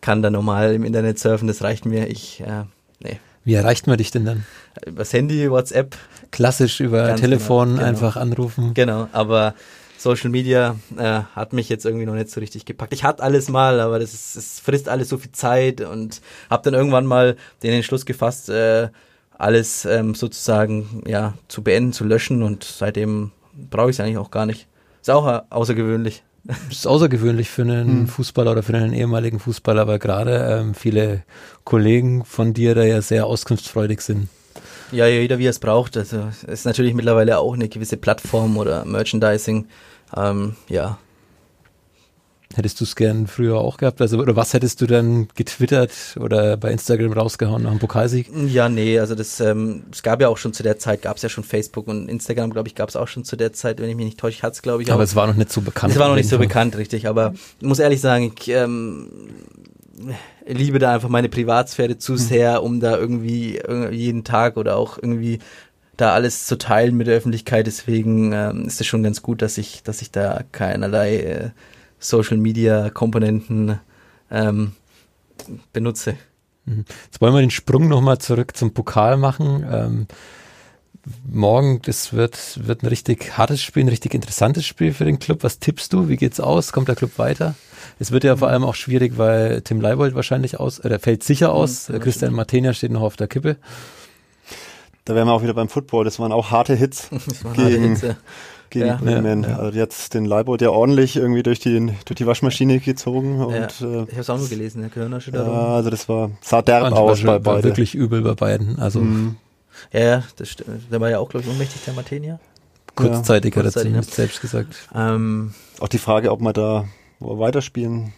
kann da normal im Internet surfen, das reicht mir. Ich, äh, nee. Wie erreicht man dich denn dann? Übers Handy, WhatsApp, Klassisch über Ganz Telefon genau, genau. einfach anrufen. Genau, aber Social Media äh, hat mich jetzt irgendwie noch nicht so richtig gepackt. Ich hatte alles mal, aber das ist, es frisst alles so viel Zeit und habe dann irgendwann mal den Entschluss gefasst, äh, alles ähm, sozusagen ja zu beenden, zu löschen und seitdem brauche ich es eigentlich auch gar nicht. Ist auch äh, außergewöhnlich. Das ist außergewöhnlich für einen Fußballer oder für einen ehemaligen Fußballer, weil gerade ähm, viele Kollegen von dir da ja sehr auskunftsfreudig sind. Ja, jeder wie er es braucht. Also es ist natürlich mittlerweile auch eine gewisse Plattform oder Merchandising. Ähm, ja, Hättest du es gern früher auch gehabt? Also, oder was hättest du dann getwittert oder bei Instagram rausgehauen nach dem Pokalsieg? Ja, nee, also das, ähm, es gab ja auch schon zu der Zeit, gab es ja schon Facebook und Instagram, glaube ich, gab es auch schon zu der Zeit, wenn ich mich nicht täusche, hat es, glaube ich, Aber auch. es war noch nicht so bekannt. es war noch nicht so Fall. bekannt, richtig, aber ich muss ehrlich sagen, ich ähm, liebe da einfach meine Privatsphäre zu sehr, um da irgendwie, irgendwie jeden Tag oder auch irgendwie da alles zu teilen mit der Öffentlichkeit, deswegen ähm, ist es schon ganz gut, dass ich, dass ich da keinerlei äh, Social Media Komponenten ähm, benutze. Jetzt wollen wir den Sprung nochmal zurück zum Pokal machen. Ähm, morgen, das wird, wird ein richtig hartes Spiel, ein richtig interessantes Spiel für den Club. Was tippst du? Wie geht's aus? Kommt der Club weiter? Es wird ja vor allem auch schwierig, weil Tim Leibold wahrscheinlich aus, oder fällt sicher aus. Mhm, Christian Martenia steht noch auf der Kippe. da wären wir auch wieder beim Football. Das waren auch harte Hits Das war eine harte gegen, Hitze. Gegen Ja. Bremen. Ja, ja. Also jetzt den Leibold ja ordentlich irgendwie durch die, durch die Waschmaschine gezogen. Und Ja, äh, ich habe es auch nur gelesen, der Gehirnerschütterung. ja, also das war, sah derb War, aus bei war beiden. wirklich übel bei beiden. Also Mhm. Ja, das stimmt. Der war ja auch, glaube ich, ohnmächtig, der Matenia. kurzzeitig hat er Kurzzeitig, zumindest selbst gesagt. Ähm, Auch die Frage, ob man da weiterspielen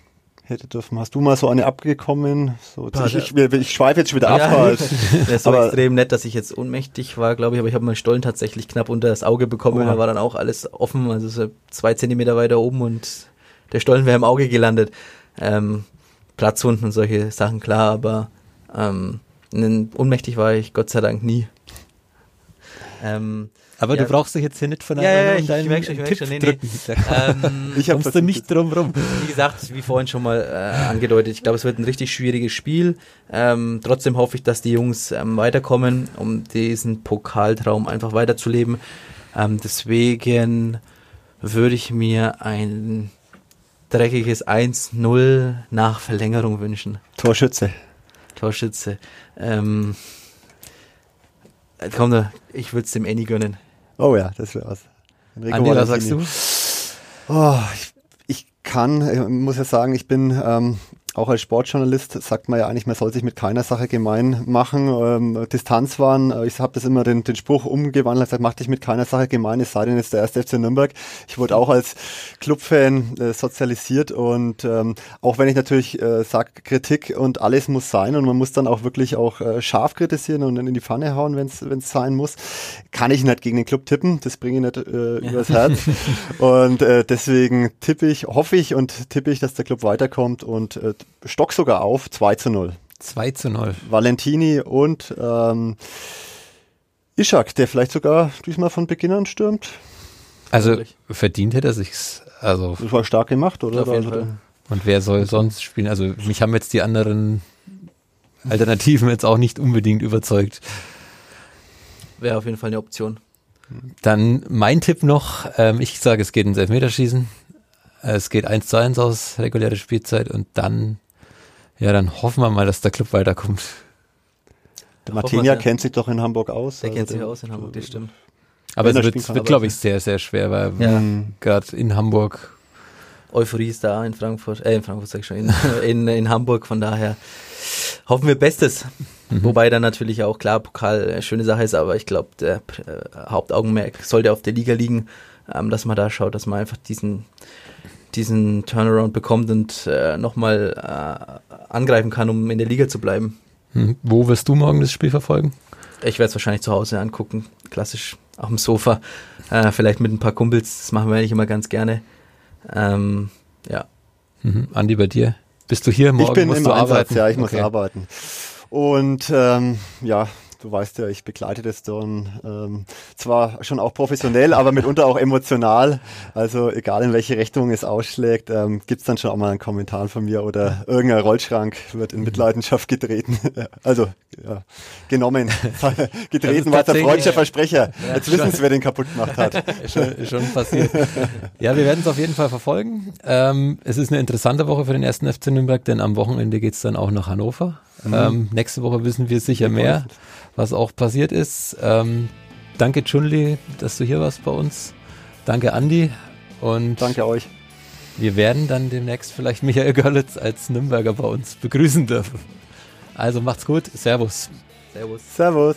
hätte dürfen. Hast du mal so eine abgekommen? So, ich, ich, ich schweife jetzt schon wieder ab. ja, halt. ist so Aber- extrem nett, dass ich jetzt ohnmächtig war, glaube ich, aber ich habe meinen Stollen tatsächlich knapp unter das Auge bekommen. Oha. Da war dann auch alles offen, also so zwei Zentimeter weiter oben und der Stollen wäre im Auge gelandet. Ähm, Platzwunden und solche Sachen, klar, aber ähm, ohnmächtig war ich Gott sei Dank nie. Ähm, Aber Ja. du brauchst dich jetzt hier nicht von Ja, ja, ja, ich- deinen ich merk schon, ich merk Tipp schon, nee, nee. ähm, Ich kommst du nicht drum rum. Wie gesagt, wie vorhin schon mal äh, angedeutet, ich glaube, es wird ein richtig schwieriges Spiel. Ähm, trotzdem hoffe ich, dass die Jungs ähm, weiterkommen, um diesen Pokaltraum einfach weiterzuleben. Ähm, deswegen würde ich mir ein dreckiges 1-0 nach Verlängerung wünschen. Torschütze. Torschütze. Ähm, äh, komm da, ich würde es dem Annie gönnen. Oh ja, das wäre was. Enrico Andi, was sagst du? Oh, ich, ich kann, ich muss ja sagen, ich bin ähm, auch als Sportjournalist sagt man ja eigentlich, man soll sich mit keiner Sache gemein machen. Ähm, Distanzwahn, äh, ich habe das immer den, den Spruch umgewandelt, sagt, mach dich mit keiner Sache gemein, es sei denn, es ist der erste FC Nürnberg. Ich wurde auch als Clubfan äh, sozialisiert und ähm, auch wenn ich natürlich äh, sage, Kritik und alles muss sein und man muss dann auch wirklich auch äh, scharf kritisieren und in die Pfanne hauen, wenn es sein muss, kann ich nicht gegen den Club tippen, das bringe ich nicht äh, ja. übers Herz. und äh, deswegen tippe ich, hoffe ich und tippe ich, dass der Club weiterkommt und äh, stock sogar auf 2 zu 0. 2 zu 0. Valentini und ähm, Ishak, der vielleicht sogar diesmal von Beginn an stürmt. Also verdient hätte er sich's. Also das war stark gemacht, oder? Auf jeden Fall. Und wer soll sonst spielen? Also mich haben jetzt die anderen Alternativen jetzt auch nicht unbedingt überzeugt. Wäre auf jeden Fall eine Option. Dann mein Tipp noch, ähm, ich sage, es geht ins Elfmeterschießen. Es geht 1 zu 1 aus, reguläre Spielzeit und dann, ja, dann hoffen wir mal, dass der Club weiterkommt. Der Martinia ja. kennt sich doch in Hamburg aus. Der also kennt sich aus in Hamburg, das stimmt. Aber es wird, wird glaube ich, sehr, sehr schwer, weil ja. gerade in Hamburg Euphorie ist da in Frankfurt, äh, in Frankfurt sag ich schon, in, in, in Hamburg, von daher hoffen wir Bestes. Mhm. Wobei dann natürlich auch klar Pokal eine schöne Sache ist, aber ich glaube, der äh, Hauptaugenmerk sollte auf der Liga liegen, ähm, dass man da schaut, dass man einfach diesen, diesen Turnaround bekommt und äh, nochmal äh, angreifen kann, um in der Liga zu bleiben. Mhm. Wo wirst du morgen das Spiel verfolgen? Ich werde es wahrscheinlich zu Hause angucken, klassisch auf dem Sofa, äh, vielleicht mit ein paar Kumpels, das machen wir eigentlich immer ganz gerne. Ähm, ja. Mhm. Andi, bei dir? Bist du hier morgen? Ich bin im Einsatz, arbeiten? ja, ich okay. muss arbeiten. Und ähm, ja, du weißt ja, ich begleite das dann ähm, zwar schon auch professionell, aber mitunter auch emotional. Also egal in welche Richtung es ausschlägt, ähm, gibt dann schon auch mal einen Kommentar von mir oder irgendein Rollschrank wird in Mitleidenschaft getreten. also ja, genommen. getreten war der freudscher Versprecher. Ja, Jetzt wissen sie, wer den kaputt gemacht hat. schon, schon passiert. Ja, wir werden es auf jeden Fall verfolgen. Ähm, es ist eine interessante Woche für den ersten FC Nürnberg, denn am Wochenende geht es dann auch nach Hannover. Mhm. Ähm, nächste Woche wissen wir sicher mehr was auch passiert ist. Ähm, danke Chunli, dass du hier warst bei uns. Danke Andi und danke euch. Wir werden dann demnächst vielleicht Michael Görlitz als Nürnberger bei uns begrüßen dürfen. Also macht's gut. Servus. Servus. Servus.